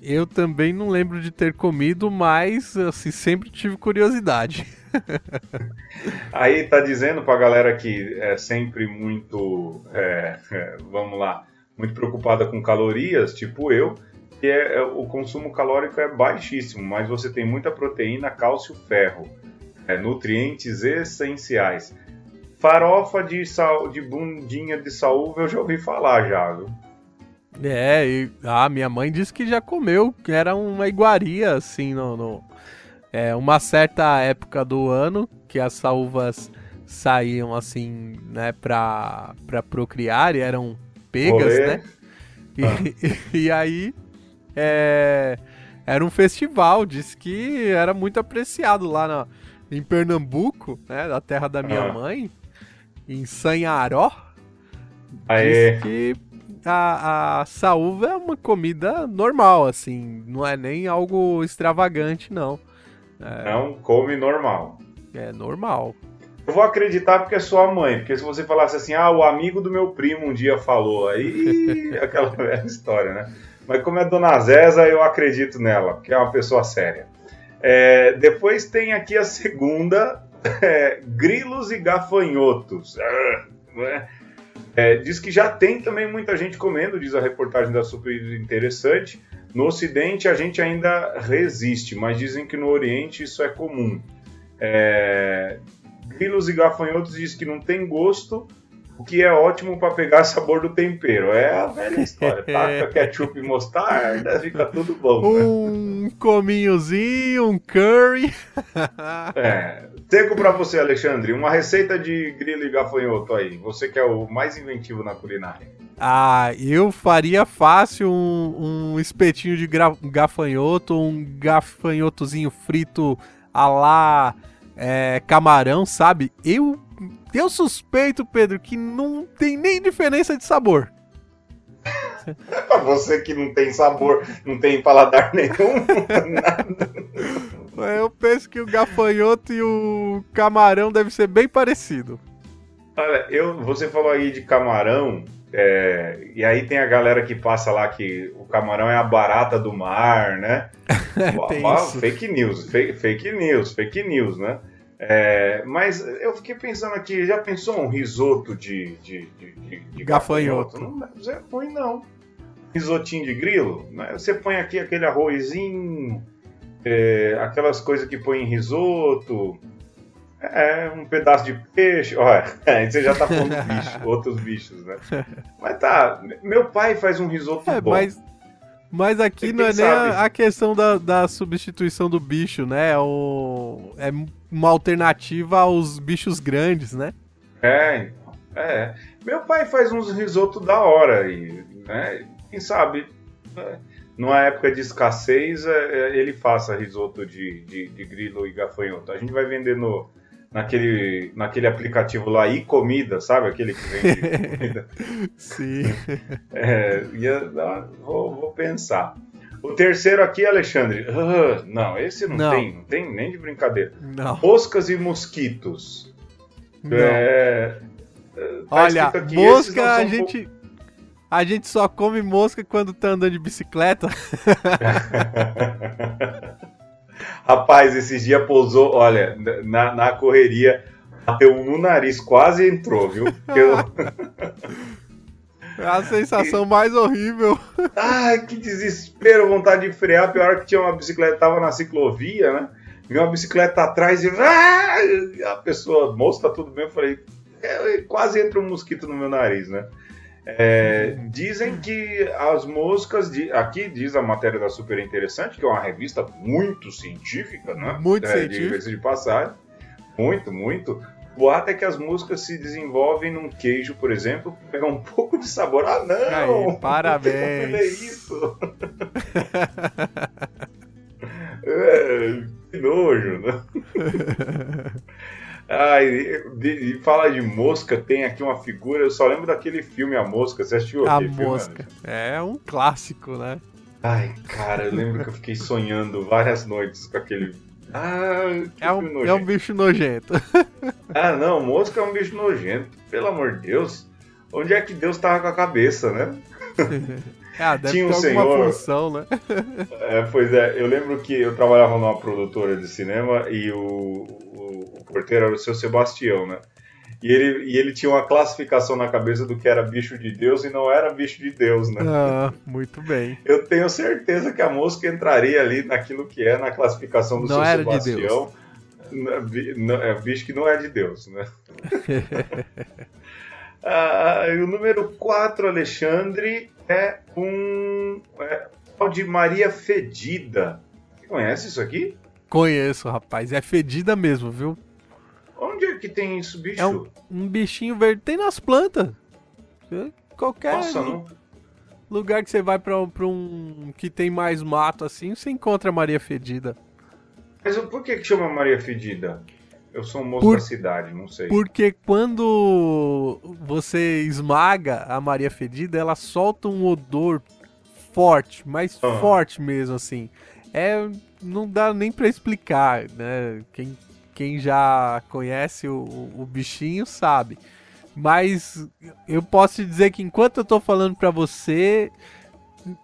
Eu também não lembro de ter comido, mas assim, sempre tive curiosidade. Aí tá dizendo pra galera que é sempre muito, é, é, vamos lá, muito preocupada com calorias, tipo eu, que é, é, o consumo calórico é baixíssimo, mas você tem muita proteína, cálcio, ferro, é, nutrientes essenciais. Farofa de, sal, de bundinha de saúva eu já ouvi falar já, viu? É, e a minha mãe disse que já comeu, que era uma iguaria, assim, no, no, é, uma certa época do ano, que as saúvas saíam, assim, né, pra, pra procriar e eram pegas, Olê. né? E, ah. e, e, aí, é, era um festival, disse que era muito apreciado lá na, em Pernambuco, né, da terra da minha ah. mãe, em Sanharó. Aê. Disse que a, a saúva é uma comida normal, assim, não é nem algo extravagante, não. É, não come normal. É normal. Eu vou acreditar porque é sua mãe, porque se você falasse assim, ah, o amigo do meu primo um dia falou, aí aquela velha história, né? Mas como é Dona Zéza, eu acredito nela, porque é uma pessoa séria. É, depois tem aqui a segunda, é, grilos e gafanhotos. Ah, é? É, diz que já tem também muita gente comendo, diz a reportagem da Super Interessante. No Ocidente a gente ainda resiste, mas dizem que no Oriente isso é comum. É, grilos e gafanhotos diz que não tem gosto, o que é ótimo para pegar sabor do tempero. É a velha história. Taca ketchup e mostarda, fica tudo bom. Né? Um cominhozinho, um curry. é, Seco para você, Alexandre, uma receita de grilo e gafanhoto aí. Você que é o mais inventivo na culinária. Ah, eu faria fácil um, um espetinho de gafanhoto, um gafanhotozinho frito a lá é, camarão, sabe? Eu, eu suspeito, Pedro, que não tem nem diferença de sabor. pra você que não tem sabor, não tem paladar nenhum, nada. Eu penso que o gafanhoto e o camarão devem ser bem parecido. Olha, eu, você falou aí de camarão, é, e aí tem a galera que passa lá que o camarão é a barata do mar, né? fake news, fake, fake, news, fake news, né? É, mas eu fiquei pensando aqui, já pensou um risoto de, de, de, de, de gafanhoto? gafanhoto? Não ser ruim, não. Risotinho de grilo, né? Você põe aqui aquele arrozinho é, aquelas coisas que põe em risoto, é, um pedaço de peixe. Olha, você já tá falando bicho, outros bichos, né? Mas tá, meu pai faz um risoto é, bom. Mas, mas aqui não é nem a, a, questão da, da substituição do bicho, né? É, o, é uma alternativa aos bichos grandes, né? É, é. Meu pai faz uns risotos da hora e, né? Quem sabe. Né? numa época de escassez, é, é, ele faça risoto de, de, de, grilo e gafanhoto. A gente vai vender no, naquele, naquele aplicativo lá, e comida, sabe? Aquele que vende comida. Sim. É, ia, vou, vou pensar. O terceiro aqui, Alexandre. Uh, não, esse não, não, tem, não tem nem de brincadeira. Não. Moscas e mosquitos. Não. É, tá Olha, mosca a gente. A gente só come mosca quando tá andando de bicicleta. Rapaz, esses dias pousou, olha, na, na correria, bateu um no nariz, quase entrou, viu? Eu... É a sensação mais horrível. Ai, que desespero, vontade de frear. Pior que tinha uma bicicleta, tava na ciclovia, né? Minha uma bicicleta atrás e ah! a pessoa, moço, tá tudo bem? Eu falei, é, quase entra um mosquito no meu nariz, né? É, dizem que as moscas, de, aqui diz a matéria da Super Interessante, que é uma revista muito científica, né? Muito é, científica. De, de passagem. Muito, muito. O boato é que as moscas se desenvolvem num queijo, por exemplo, pega um pouco de sabor. Ah, não! Aí, parabéns! Não é isso! é, que nojo, né? Ai, e, e fala de mosca, tem aqui uma figura, eu só lembro daquele filme A Mosca, você assistiu A Mosca, filme, é um clássico, né? Ai, cara, eu lembro que eu fiquei sonhando várias noites com aquele ah, é um, é um bicho nojento. ah, não, mosca é um bicho nojento. Pelo amor de Deus. Onde é que Deus tava com a cabeça, né? ah, deve Tinha um ter senhor... função, né? é, pois é, eu lembro que eu trabalhava numa produtora de cinema e o, o, o porteiro era o seu Sebastião, né? E ele, e ele tinha uma classificação na cabeça do que era bicho de Deus e não era bicho de Deus, né? Ah, muito bem. Eu tenho certeza que a mosca entraria ali naquilo que é na classificação do não seu era Sebastião. De Deus. É bicho que não é de Deus, né? ah, o número 4, Alexandre, é um. É, de Maria Fedida. Você conhece isso aqui? Conheço, rapaz. É fedida mesmo, viu? Onde é que tem isso, bicho? É um, um bichinho verde. Tem nas plantas. Qualquer Nossa, lugar que você vai pra, pra um que tem mais mato assim, você encontra Maria Fedida. Mas por que, que chama Maria Fedida? Eu sou um moço por, da cidade, não sei. Porque quando você esmaga a Maria Fedida, ela solta um odor forte, mais ah. forte mesmo, assim. É, não dá nem para explicar, né? Quem quem já conhece o, o bichinho sabe. Mas eu posso te dizer que enquanto eu tô falando pra você,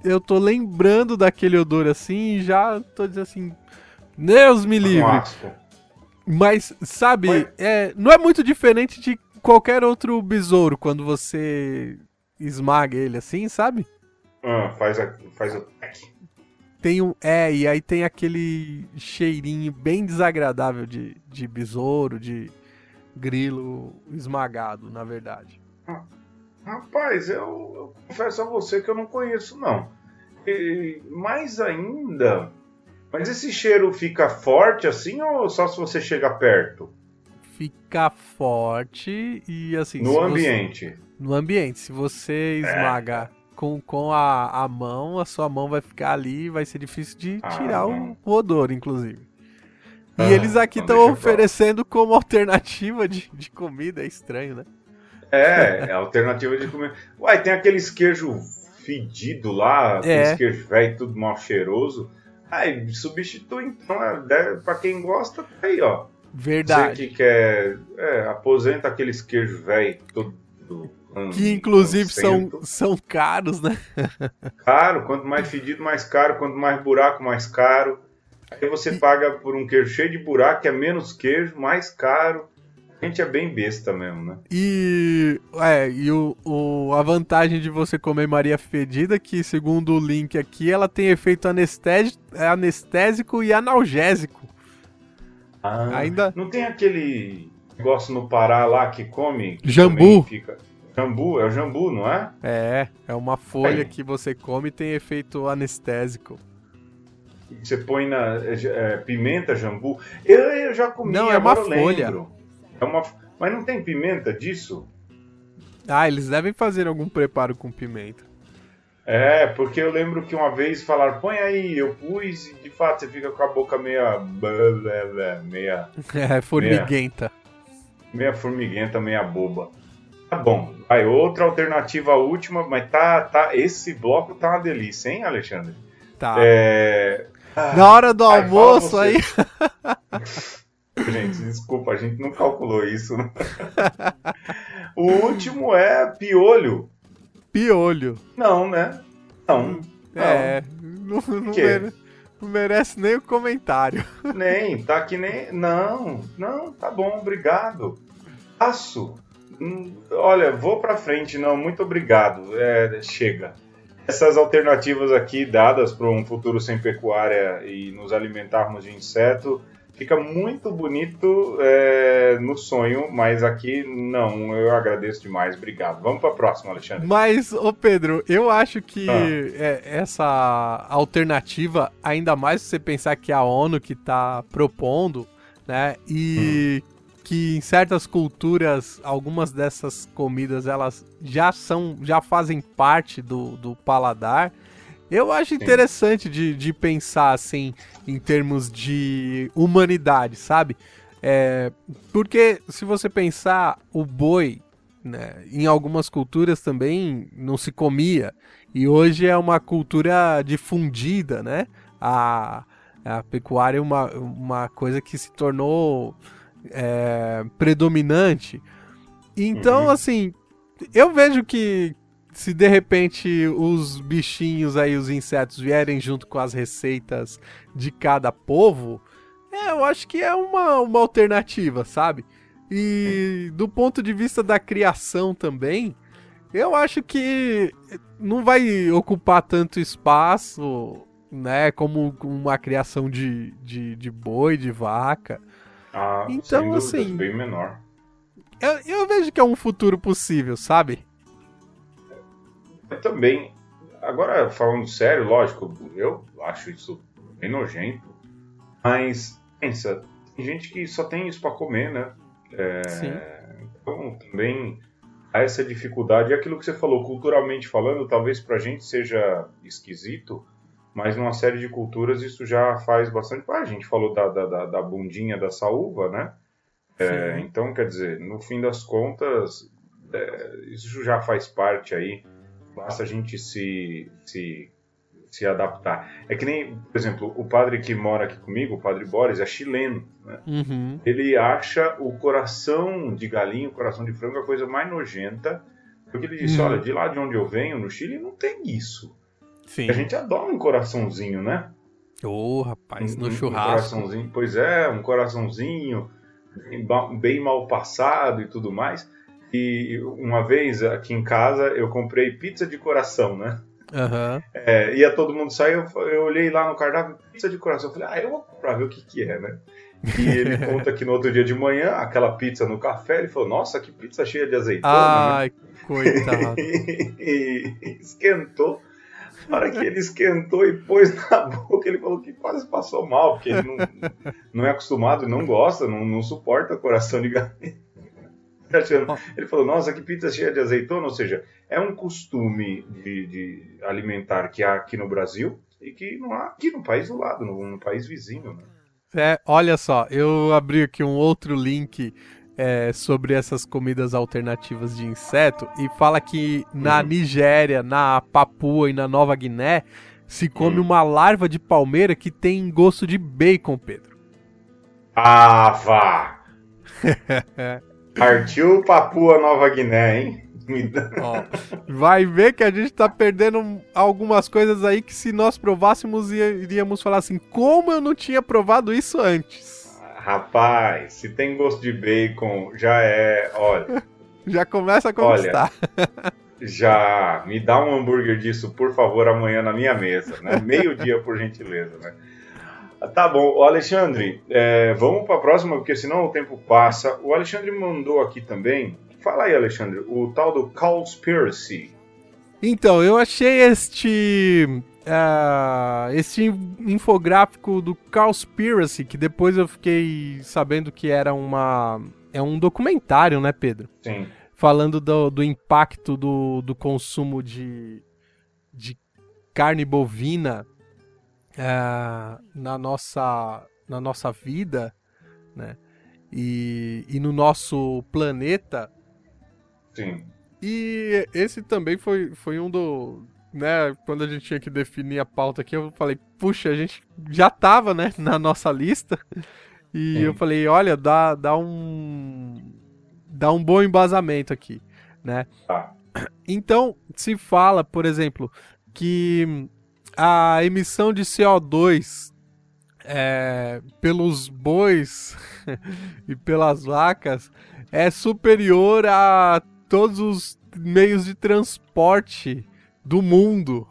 eu tô lembrando daquele odor assim e já tô dizendo assim, Deus me livre. Mas, sabe, é, não é muito diferente de qualquer outro besouro quando você esmaga ele assim, sabe? Ah, faz, a, faz o tem um. É, e aí tem aquele cheirinho bem desagradável de, de besouro, de grilo esmagado, na verdade. Rapaz, eu, eu confesso a você que eu não conheço, não. E, mais ainda. Mas esse cheiro fica forte assim ou só se você chega perto? Fica forte e assim. No ambiente. Você, no ambiente. Se você esmaga. É com, com a, a mão, a sua mão vai ficar ali vai ser difícil de ah, tirar o, o, odor, inclusive. E ah, eles aqui estão oferecendo como alternativa de, de comida, é estranho, né? É, é alternativa de comida. Uai, tem aqueles queijo fedido lá, é. aqueles queijo velho, tudo mal cheiroso. Aí, substitui então, é, pra quem gosta, tá aí, ó. Verdade. Você que quer, é, aposenta aqueles queijos velho, todo que inclusive são, são caros, né? Caro, quanto mais fedido, mais caro, quanto mais buraco, mais caro. Aí você paga por um queijo cheio de buraco, que é menos queijo, mais caro. A gente é bem besta mesmo, né? E, é, e o, o, a vantagem de você comer Maria Fedida, que segundo o link aqui, ela tem efeito anestésico, anestésico e analgésico. Ah, Ainda... Não tem aquele negócio no Pará lá que come? Que jambu. Fica... Jambu, é o jambu, não é? É, é uma folha é. que você come e tem efeito anestésico. Você põe na é, é, pimenta, jambu. Eu, eu já comi, não, é uma folha. É uma, mas não tem pimenta disso? Ah, eles devem fazer algum preparo com pimenta. É, porque eu lembro que uma vez falaram, põe aí, eu pus e de fato você fica com a boca meia. meia. É, formiguenta. Meia, meia formiguenta, meia boba. Tá bom. Vai, outra alternativa última, mas tá, tá, esse bloco tá uma delícia, hein, Alexandre? Tá. É... Na hora do almoço aí. gente, desculpa, a gente não calculou isso. Né? o último é piolho. Piolho. Não, né? Não. É, não, não, mere... não merece nem o comentário. Nem, tá que nem. Não, não, tá bom, obrigado. Passo. Hum, olha, vou pra frente, não, muito obrigado. É, chega essas alternativas aqui dadas para um futuro sem pecuária e nos alimentarmos de inseto fica muito bonito é, no sonho, mas aqui não. Eu agradeço demais, obrigado. Vamos para a próxima, Alexandre. Mas, ô Pedro, eu acho que ah. é, essa alternativa, ainda mais se você pensar que é a ONU que está propondo, né? E hum que em certas culturas algumas dessas comidas elas já são já fazem parte do, do paladar. Eu acho interessante de, de pensar assim em termos de humanidade sabe? É, porque se você pensar o boi né, em algumas culturas também não se comia. E hoje é uma cultura difundida né? A, a pecuária é uma, uma coisa que se tornou é, predominante. Então, uhum. assim, eu vejo que se de repente os bichinhos aí, os insetos, vierem junto com as receitas de cada povo, é, eu acho que é uma, uma alternativa, sabe? E do ponto de vista da criação também, eu acho que não vai ocupar tanto espaço, né, como uma criação de, de, de boi, de vaca. Ah, então, assim. Bem menor. Eu, eu vejo que é um futuro possível, sabe? Eu também. Agora, falando sério, lógico, eu acho isso bem nojento. Mas, pensa, tem gente que só tem isso para comer, né? É, Sim. Então, também há essa dificuldade. E aquilo que você falou, culturalmente falando, talvez pra gente seja esquisito, mas numa série de culturas isso já faz bastante. Ah, a gente falou da, da, da bundinha da saúva, né? É, então, quer dizer, no fim das contas, é, isso já faz parte aí, basta a gente se, se, se adaptar. É que nem, por exemplo, o padre que mora aqui comigo, o padre Boris, é chileno. Né? Uhum. Ele acha o coração de galinha, o coração de frango a coisa mais nojenta, porque ele disse: uhum. olha, de lá de onde eu venho, no Chile, não tem isso. Sim. A gente adora um coraçãozinho, né? Ô, oh, rapaz, no um, churrasco. Um coraçãozinho, pois é, um coraçãozinho bem mal passado e tudo mais. E uma vez aqui em casa eu comprei pizza de coração, né? Uhum. É, ia todo mundo sair, eu, eu, olhei lá no cardápio, pizza de coração. Eu falei, ah, eu vou comprar, ver o que que é, né? E ele conta que no outro dia de manhã, aquela pizza no café, ele falou, nossa, que pizza cheia de azeitona. Né? Ai, né? coitado. e esquentou. Na hora que ele esquentou e pôs na boca, ele falou que quase passou mal, porque ele não, não é acostumado e não gosta, não, não suporta coração de galinha. Ele falou, nossa, que pizza cheia de azeitona, ou seja, é um costume de, de alimentar que há aqui no Brasil e que não há aqui no país do lado, no, no país vizinho. Né? É, olha só, eu abri aqui um outro link é, sobre essas comidas alternativas de inseto e fala que na uhum. Nigéria, na Papua e na Nova Guiné se come uhum. uma larva de palmeira que tem gosto de bacon, Pedro. Ah, vá! Partiu Papua Nova Guiné, hein? Ó, vai ver que a gente tá perdendo algumas coisas aí que se nós provássemos iríamos falar assim, como eu não tinha provado isso antes. Rapaz, se tem gosto de bacon, já é. Olha. já começa a conquistar. Olha, já. Me dá um hambúrguer disso, por favor, amanhã na minha mesa, né? Meio-dia, por gentileza, né? Tá bom, o Alexandre, é, vamos para a próxima, porque senão o tempo passa. O Alexandre mandou aqui também. Fala aí, Alexandre, o tal do Conspiracy. Então, eu achei este uh, esse infográfico do Cowspiracy, que depois eu fiquei sabendo que era uma. É um documentário, né, Pedro? Sim. Falando do, do impacto do, do consumo de, de carne bovina uh, na, nossa, na nossa vida, né? E, e no nosso planeta. Sim. E esse também foi, foi um do, né, quando a gente tinha que definir a pauta aqui, eu falei, puxa, a gente já tava, né, na nossa lista. E Sim. eu falei, olha, dá, dá um dá um bom embasamento aqui, né? Ah. Então, se fala, por exemplo, que a emissão de CO2 é, pelos bois e pelas vacas é superior a todos os meios de transporte do mundo.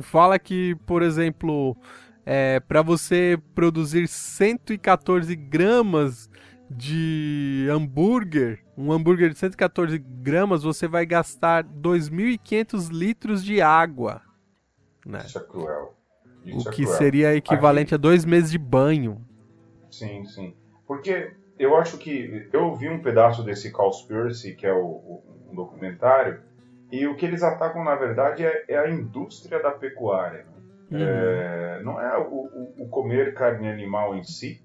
Fala que, por exemplo, é, para você produzir 114 gramas de hambúrguer, um hambúrguer de 114 gramas, você vai gastar 2.500 litros de água. Né? Isso é cruel. Isso o é que é cruel. seria equivalente Aqui... a dois meses de banho. Sim, sim. Porque eu acho que eu vi um pedaço desse Cowspiracy, que é o, o um documentário, e o que eles atacam, na verdade, é, é a indústria da pecuária. Né? Uhum. É, não é o, o, comer carne animal em si,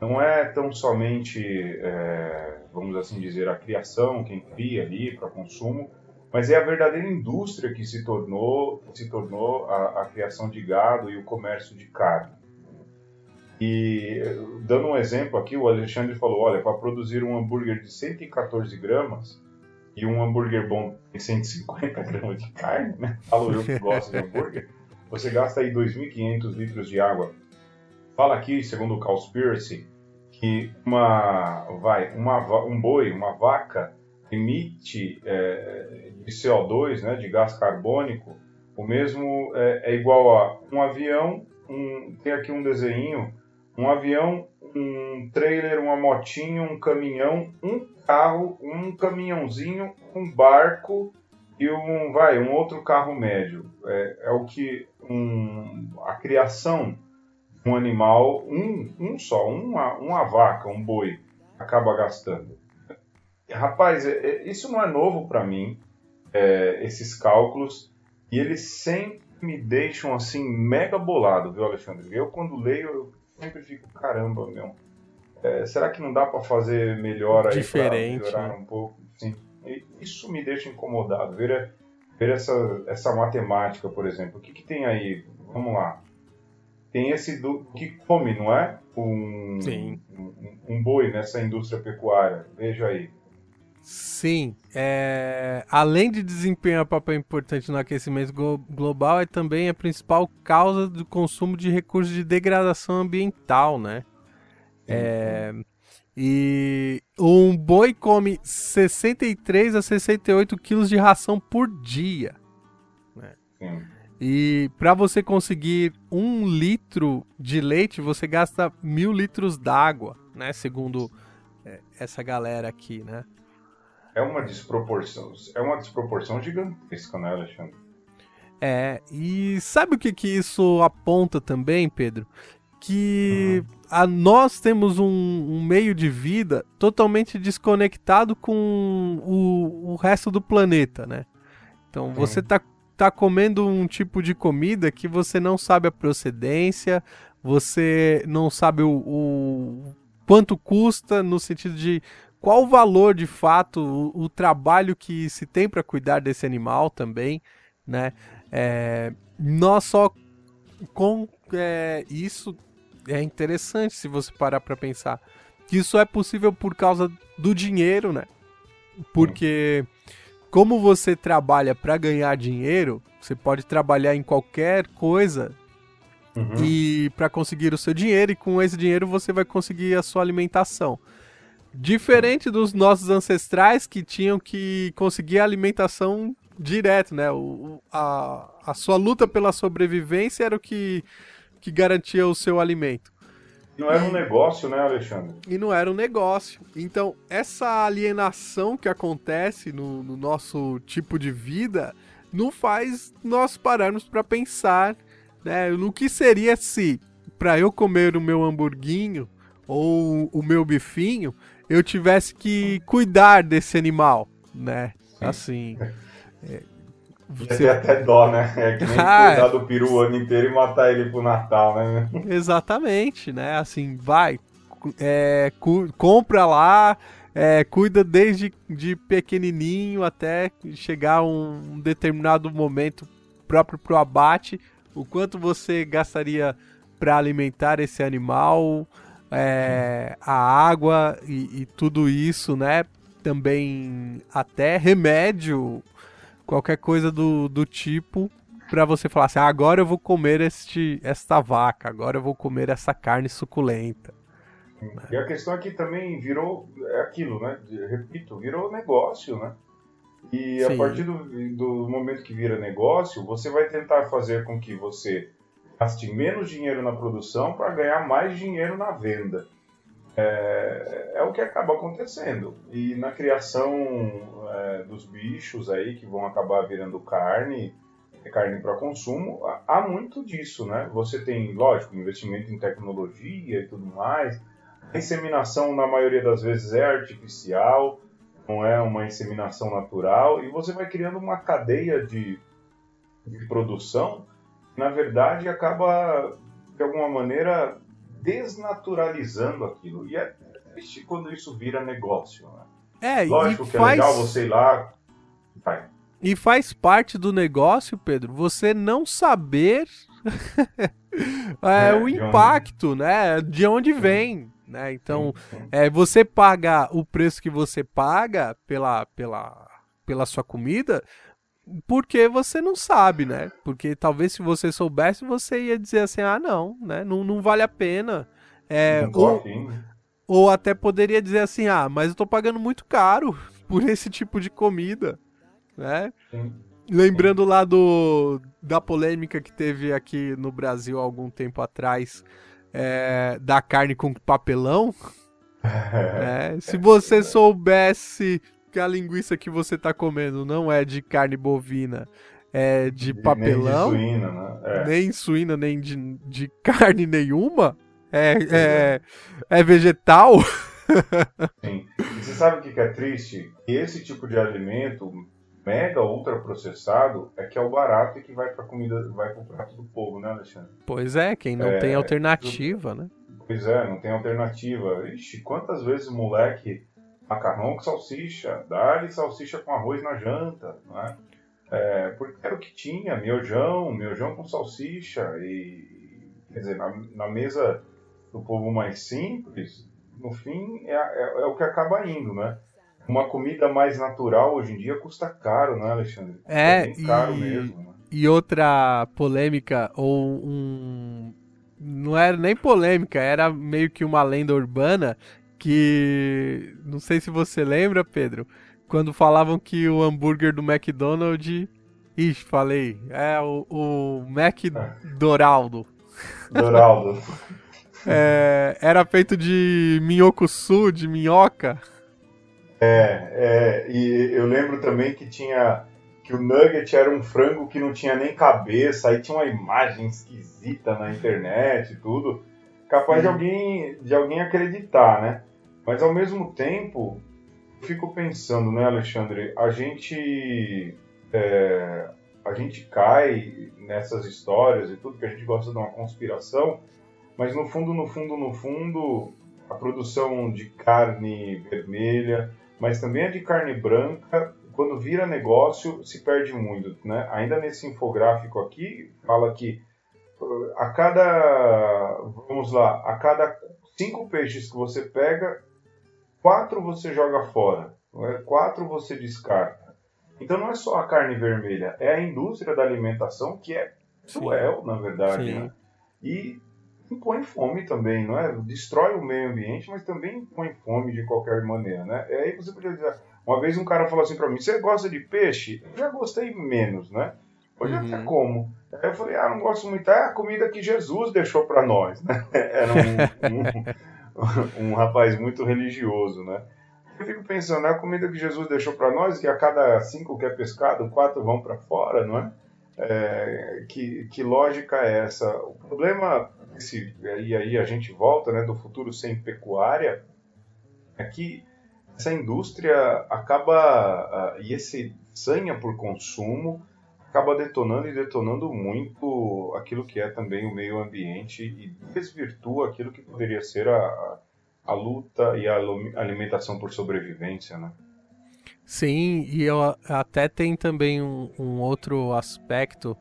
não é tão somente, é, vamos assim dizer, a criação, quem cria ali para consumo, mas é a verdadeira indústria que se tornou, se tornou a, a criação de gado e o comércio de carne. E dando um exemplo aqui, o Alexandre falou: olha, para produzir um hambúrguer de 114 gramas, e um hambúrguer bom tem 150 gramas de carne, né? Falo eu que gosto de hambúrguer. Você gasta aí 2.500 litros de água. Fala aqui, segundo o Cowspiracy, que uma, vai, uma, um boi, uma vaca, emite é, de CO2, né, de gás carbônico, o mesmo é, é igual a um avião, um, tem aqui um desenho, um avião, um trailer, uma motinha, um caminhão, um carro, um caminhãozinho, um barco e um vai um outro carro médio. É, é o que um, a criação de um animal, um, um só, uma, uma vaca, um boi, acaba gastando. Rapaz, é, é, isso não é novo para mim, é, esses cálculos, e eles sempre me deixam assim mega bolado, viu, Alexandre? Eu quando leio, eu sempre fico, caramba, meu é, será que não dá para fazer melhor aí Diferente, melhorar né? um pouco? Sim. E isso me deixa incomodado. Ver, ver essa, essa matemática, por exemplo. O que, que tem aí? Vamos lá. Tem esse do que come, não é? Um, Sim. Um, um boi nessa indústria pecuária. Veja aí. Sim, é... além de desempenhar um papel importante no aquecimento global, é também a principal causa do consumo de recursos de degradação ambiental, né? É, e um boi come 63 a 68 quilos de ração por dia. Né? E para você conseguir um litro de leite, você gasta mil litros d'água, né? Segundo é, essa galera aqui, né? É uma desproporção, é uma desproporção gigantesca, né, Alexandre? É, e sabe o que, que isso aponta também, Pedro? que uhum. a, nós temos um, um, meio de vida totalmente desconectado com o, o resto do planeta, né? Então você tá, tá comendo um tipo de comida que você não sabe a procedência, você não sabe o, o quanto custa no sentido de qual o valor de fato, o, o trabalho que se tem para cuidar desse animal também, né? É, nós só com é, isso é interessante se você parar para pensar. Que isso é possível por causa do dinheiro, né? Porque como você trabalha para ganhar dinheiro, você pode trabalhar em qualquer coisa uhum. e para conseguir o seu dinheiro e com esse dinheiro você vai conseguir a sua alimentação. Diferente dos nossos ancestrais que tinham que conseguir alimentação direto, né? O, a, a sua luta pela sobrevivência era o que que garantia o seu alimento. Não era um negócio, né, Alexandre? E não era um negócio. Então, essa alienação que acontece no, no nosso tipo de vida não faz nós pararmos para pensar né, no que seria se, para eu comer o meu hamburguinho ou o meu bifinho, eu tivesse que cuidar desse animal, né? Assim. É, você... Tem até dó, né? É que nem ah, cuidar do peru o ano inteiro e matar ele pro Natal, né? Exatamente, né? Assim, vai, é, compra lá, é, cuida desde de pequenininho até chegar um determinado momento próprio pro abate, o quanto você gastaria para alimentar esse animal, é, a água e, e, tudo isso, né? Também até remédio, qualquer coisa do, do tipo, para você falar assim: ah, agora eu vou comer este, esta vaca, agora eu vou comer essa carne suculenta. E a questão aqui também virou é aquilo, né? Repito, virou negócio, né? E Sim. a partir do, do momento que vira negócio, você vai tentar fazer com que você gaste menos dinheiro na produção para ganhar mais dinheiro na venda. É, é, o que acaba acontecendo. E na criação é, dos bichos aí que vão acabar virando carne, carne para consumo, há muito disso, né? Você tem, lógico, investimento em tecnologia e tudo mais. A inseminação, na maioria das vezes, é artificial, não é uma inseminação natural, e você vai criando uma cadeia de, de produção na verdade, acaba, de alguma maneira, desnaturalizando aquilo. E é triste quando isso vira negócio. Né? É, Lógico que faz... é legal você ir lá. Vai. E faz parte do negócio, Pedro, você não saber é, é, o impacto, onde... né? De onde vem. Né? Então, é, você paga o preço que você paga pela, pela, pela sua comida, porque você não sabe, né? Porque talvez se você soubesse, você ia dizer assim, ah, não, né? Não, não vale a pena. É, ou, ou até poderia dizer assim, ah, mas eu tô pagando muito caro por esse tipo de comida, né? Sim. Lembrando lá do, da polêmica que teve aqui no Brasil há algum tempo atrás, é, da carne com papelão. é, se você soubesse que a linguiça que você está comendo não é de carne bovina, é de papelão. Nem de suína, né? É. Nem suína, nem de, de carne nenhuma. É, é, é vegetal. Sim. E você sabe o que é triste? Esse tipo de alimento mega ultra processado é que é o barato e que vai para comida, vai para o prato do povo, né, Alexandre? Pois é, quem não é, tem alternativa, né? Pois é, não tem alternativa. Ixi, quantas vezes o moleque macarrão com salsicha, dá-lhe salsicha com arroz na janta, né? É, porque era o que tinha, miojão, miojão com salsicha, e quer dizer, na, na mesa do povo mais simples, no fim é, é, é, o que acaba indo, né? Uma comida mais natural hoje em dia custa caro, né, Alexandre? É, é caro e, mesmo. Né? E outra polêmica, ou um. Não era nem polêmica, era meio que uma lenda urbana que não sei se você lembra, Pedro, quando falavam que o hambúrguer do McDonald's, ixi, falei, é o, o Mac Doraldo. Doraldo. é, era feito de minhocuçu, de minhoca. É, é, e eu lembro também que tinha que o nugget era um frango que não tinha nem cabeça, aí tinha uma imagem esquisita na internet e tudo. Capaz de uhum. alguém de alguém acreditar, né? Mas ao mesmo tempo, fico pensando, né, Alexandre? A gente é, a gente cai nessas histórias e tudo que a gente gosta de uma conspiração, mas no fundo, no fundo, no fundo, a produção de carne vermelha, mas também a de carne branca, quando vira negócio, se perde muito, né? Ainda nesse infográfico aqui fala que uh, a cada, vamos lá, a cada cinco peixes que você pega, quatro você joga fora, é? quatro você descarta. Então não é só a carne vermelha, é a indústria da alimentação que é cruel, na verdade. Né? E impõe fome também, não é? Destrói o meio ambiente, mas também impõe fome de qualquer maneira, né? E aí você podia dizer, uma vez um cara falou assim para mim, você gosta de peixe? Eu já gostei menos, né? Hoje uhum. até como. Aí eu falei, ah, não gosto muito, é a comida que Jesus deixou para nós, né? Era um, um um rapaz muito religioso, né? Eu fico pensando, é a comida que Jesus deixou para nós, que a cada cinco que é pescado, quatro vão para fora, não é? é? que, que lógica é essa? O problema, esse, e aí a gente volta, né, do futuro sem pecuária, é que essa indústria acaba, e esse sanha por consumo, acaba detonando e detonando muito aquilo que é também o meio ambiente e desvirtua aquilo que poderia ser a, a luta e a alimentação por sobrevivência, né? Sim, e eu, até tem também um, um outro aspecto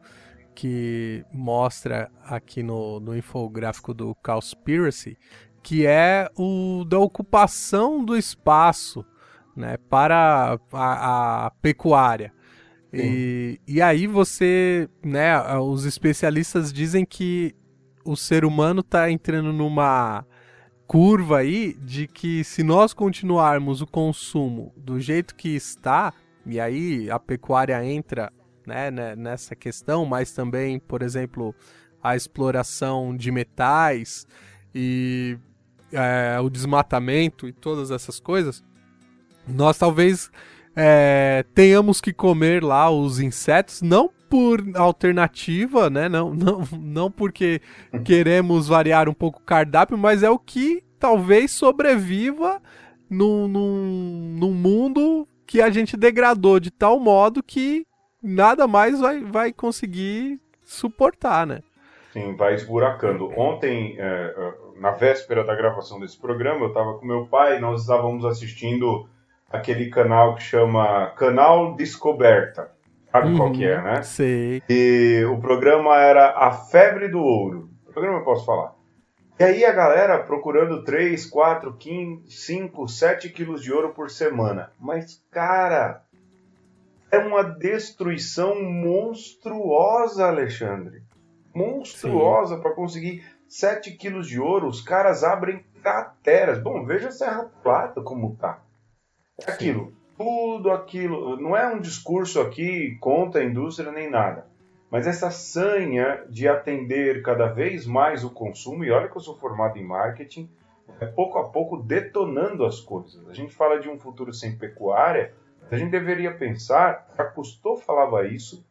que mostra aqui no, no infográfico do Cowspiracy, que é o da ocupação do espaço né, para a, a pecuária. E, e aí você, né, os especialistas dizem que o ser humano está entrando numa curva aí de que se nós continuarmos o consumo do jeito que está, e aí a pecuária entra né, né, nessa questão, mas também, por exemplo, a exploração de metais e é, o desmatamento e todas essas coisas, nós talvez é, tenhamos que comer lá os insetos, não por alternativa, né? Não, não, não porque queremos variar um pouco o cardápio, mas é o que talvez sobreviva num, num, num mundo que a gente degradou de tal modo que nada mais vai, vai conseguir suportar, né? Sim, vai esburacando. Ontem, é, é na véspera da gravação desse programa, eu estava com meu pai e nós estávamos assistindo aquele canal que chama Canal Descoberta. Sabe uhum, qual que é, né? Sei. E o programa era A Febre do Ouro. O programa eu posso falar. E aí a galera procurando 3, 4, 5, 7 quilos de ouro por semana. Mas, cara, é uma destruição monstruosa, Alexandre. Monstruosa para conseguir 7 quilos de ouro. Os caras abrem crateras. Bom, veja a Serra Plata como tá. É aquilo, tudo aquilo. Não é um discurso aqui contra a indústria nem nada. Mas essa sanha de atender cada vez mais o consumo, e olha que eu sou formado em marketing, é pouco a pouco detonando as coisas. A gente fala de um futuro sem pecuária, a gente deveria pensar, a Cousteau falava isso,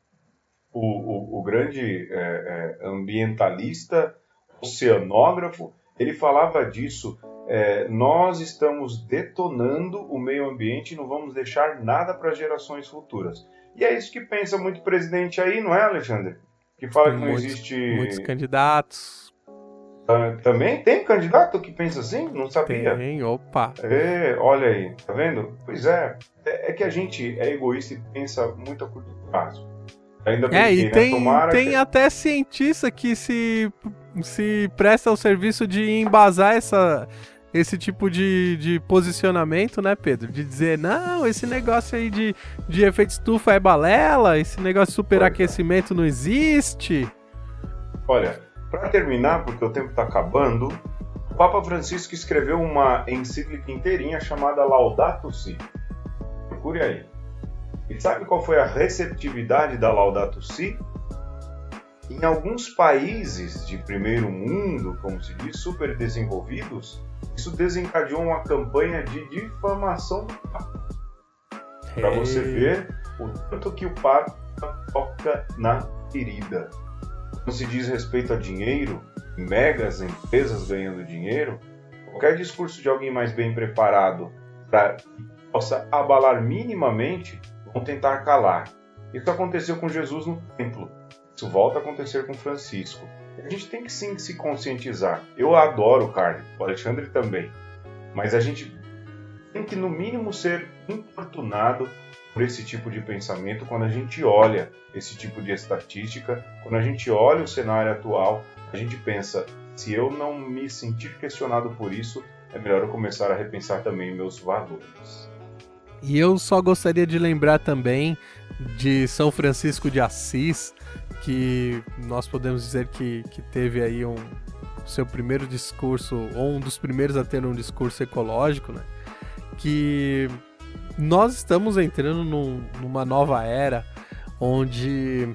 o, o, o grande é, é, ambientalista, oceanógrafo, ele falava disso é, nós estamos detonando o meio ambiente e não vamos deixar nada para gerações futuras. E é isso que pensa muito presidente aí, não é, Alexandre? Que fala tem que não muitos, existe. Muitos candidatos. Ah, também tem candidato que pensa assim? Não sabia. Tem, opa. É, olha aí, tá vendo? Pois é, é, é que a gente é egoísta e pensa muito a curto prazo. Ainda é, e né? tem, tem que... até cientista que se, se presta ao serviço de embasar essa, esse tipo de, de posicionamento, né, Pedro? De dizer, não, esse negócio aí de, de efeito estufa é balela, esse negócio de superaquecimento não existe. Olha, para terminar, porque o tempo está acabando, o Papa Francisco escreveu uma encíclica inteirinha chamada Laudato Si. Procure aí. E sabe qual foi a receptividade da Laudato Si? Em alguns países de primeiro mundo, como se diz, super desenvolvidos, isso desencadeou uma campanha de difamação do Papa. Para você ver o tanto que o Papa toca na ferida. Quando se diz respeito a dinheiro, megas empresas ganhando dinheiro, qualquer discurso de alguém mais bem preparado para que possa abalar minimamente, vão tentar calar. Isso aconteceu com Jesus no templo. Isso volta a acontecer com Francisco. A gente tem que sim se conscientizar. Eu adoro carne, o Alexandre também. Mas a gente tem que, no mínimo, ser importunado por esse tipo de pensamento quando a gente olha esse tipo de estatística, quando a gente olha o cenário atual, a gente pensa: se eu não me sentir questionado por isso, é melhor eu começar a repensar também meus valores. E eu só gostaria de lembrar também de São Francisco de Assis, que nós podemos dizer que, que teve aí um seu primeiro discurso, ou um dos primeiros a ter um discurso ecológico, né? Que nós estamos entrando num, numa nova era onde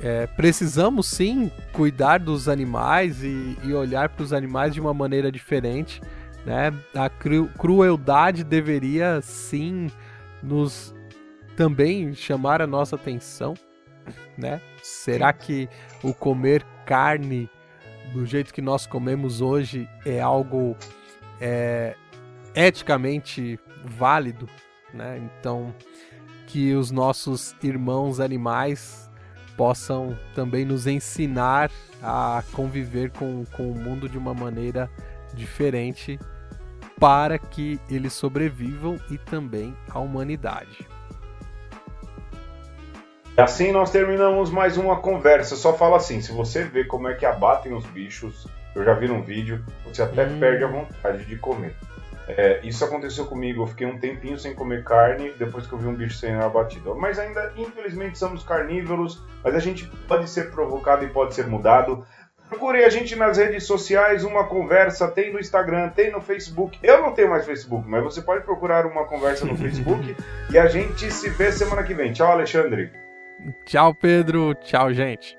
é, precisamos sim cuidar dos animais e, e olhar para os animais de uma maneira diferente. Né? A cru, crueldade deveria sim nos também chamar a nossa atenção, né? Será que o comer carne do jeito que nós comemos hoje é algo é, eticamente válido, né? Então, que os nossos irmãos animais possam também nos ensinar a conviver com, com o mundo de uma maneira diferente para que eles sobrevivam e também a humanidade. E assim nós terminamos mais uma conversa. Só fala assim: se você vê como é que abatem os bichos, eu já vi num vídeo, você até hum. perde a vontade de comer. É, isso aconteceu comigo, eu fiquei um tempinho sem comer carne depois que eu vi um bicho sendo abatido. Mas ainda, infelizmente, somos carnívoros, mas a gente pode ser provocado e pode ser mudado. Procure a gente nas redes sociais, uma conversa, tem no Instagram, tem no Facebook. Eu não tenho mais Facebook, mas você pode procurar uma conversa no Facebook e a gente se vê semana que vem. Tchau, Alexandre. Tchau, Pedro. Tchau, gente.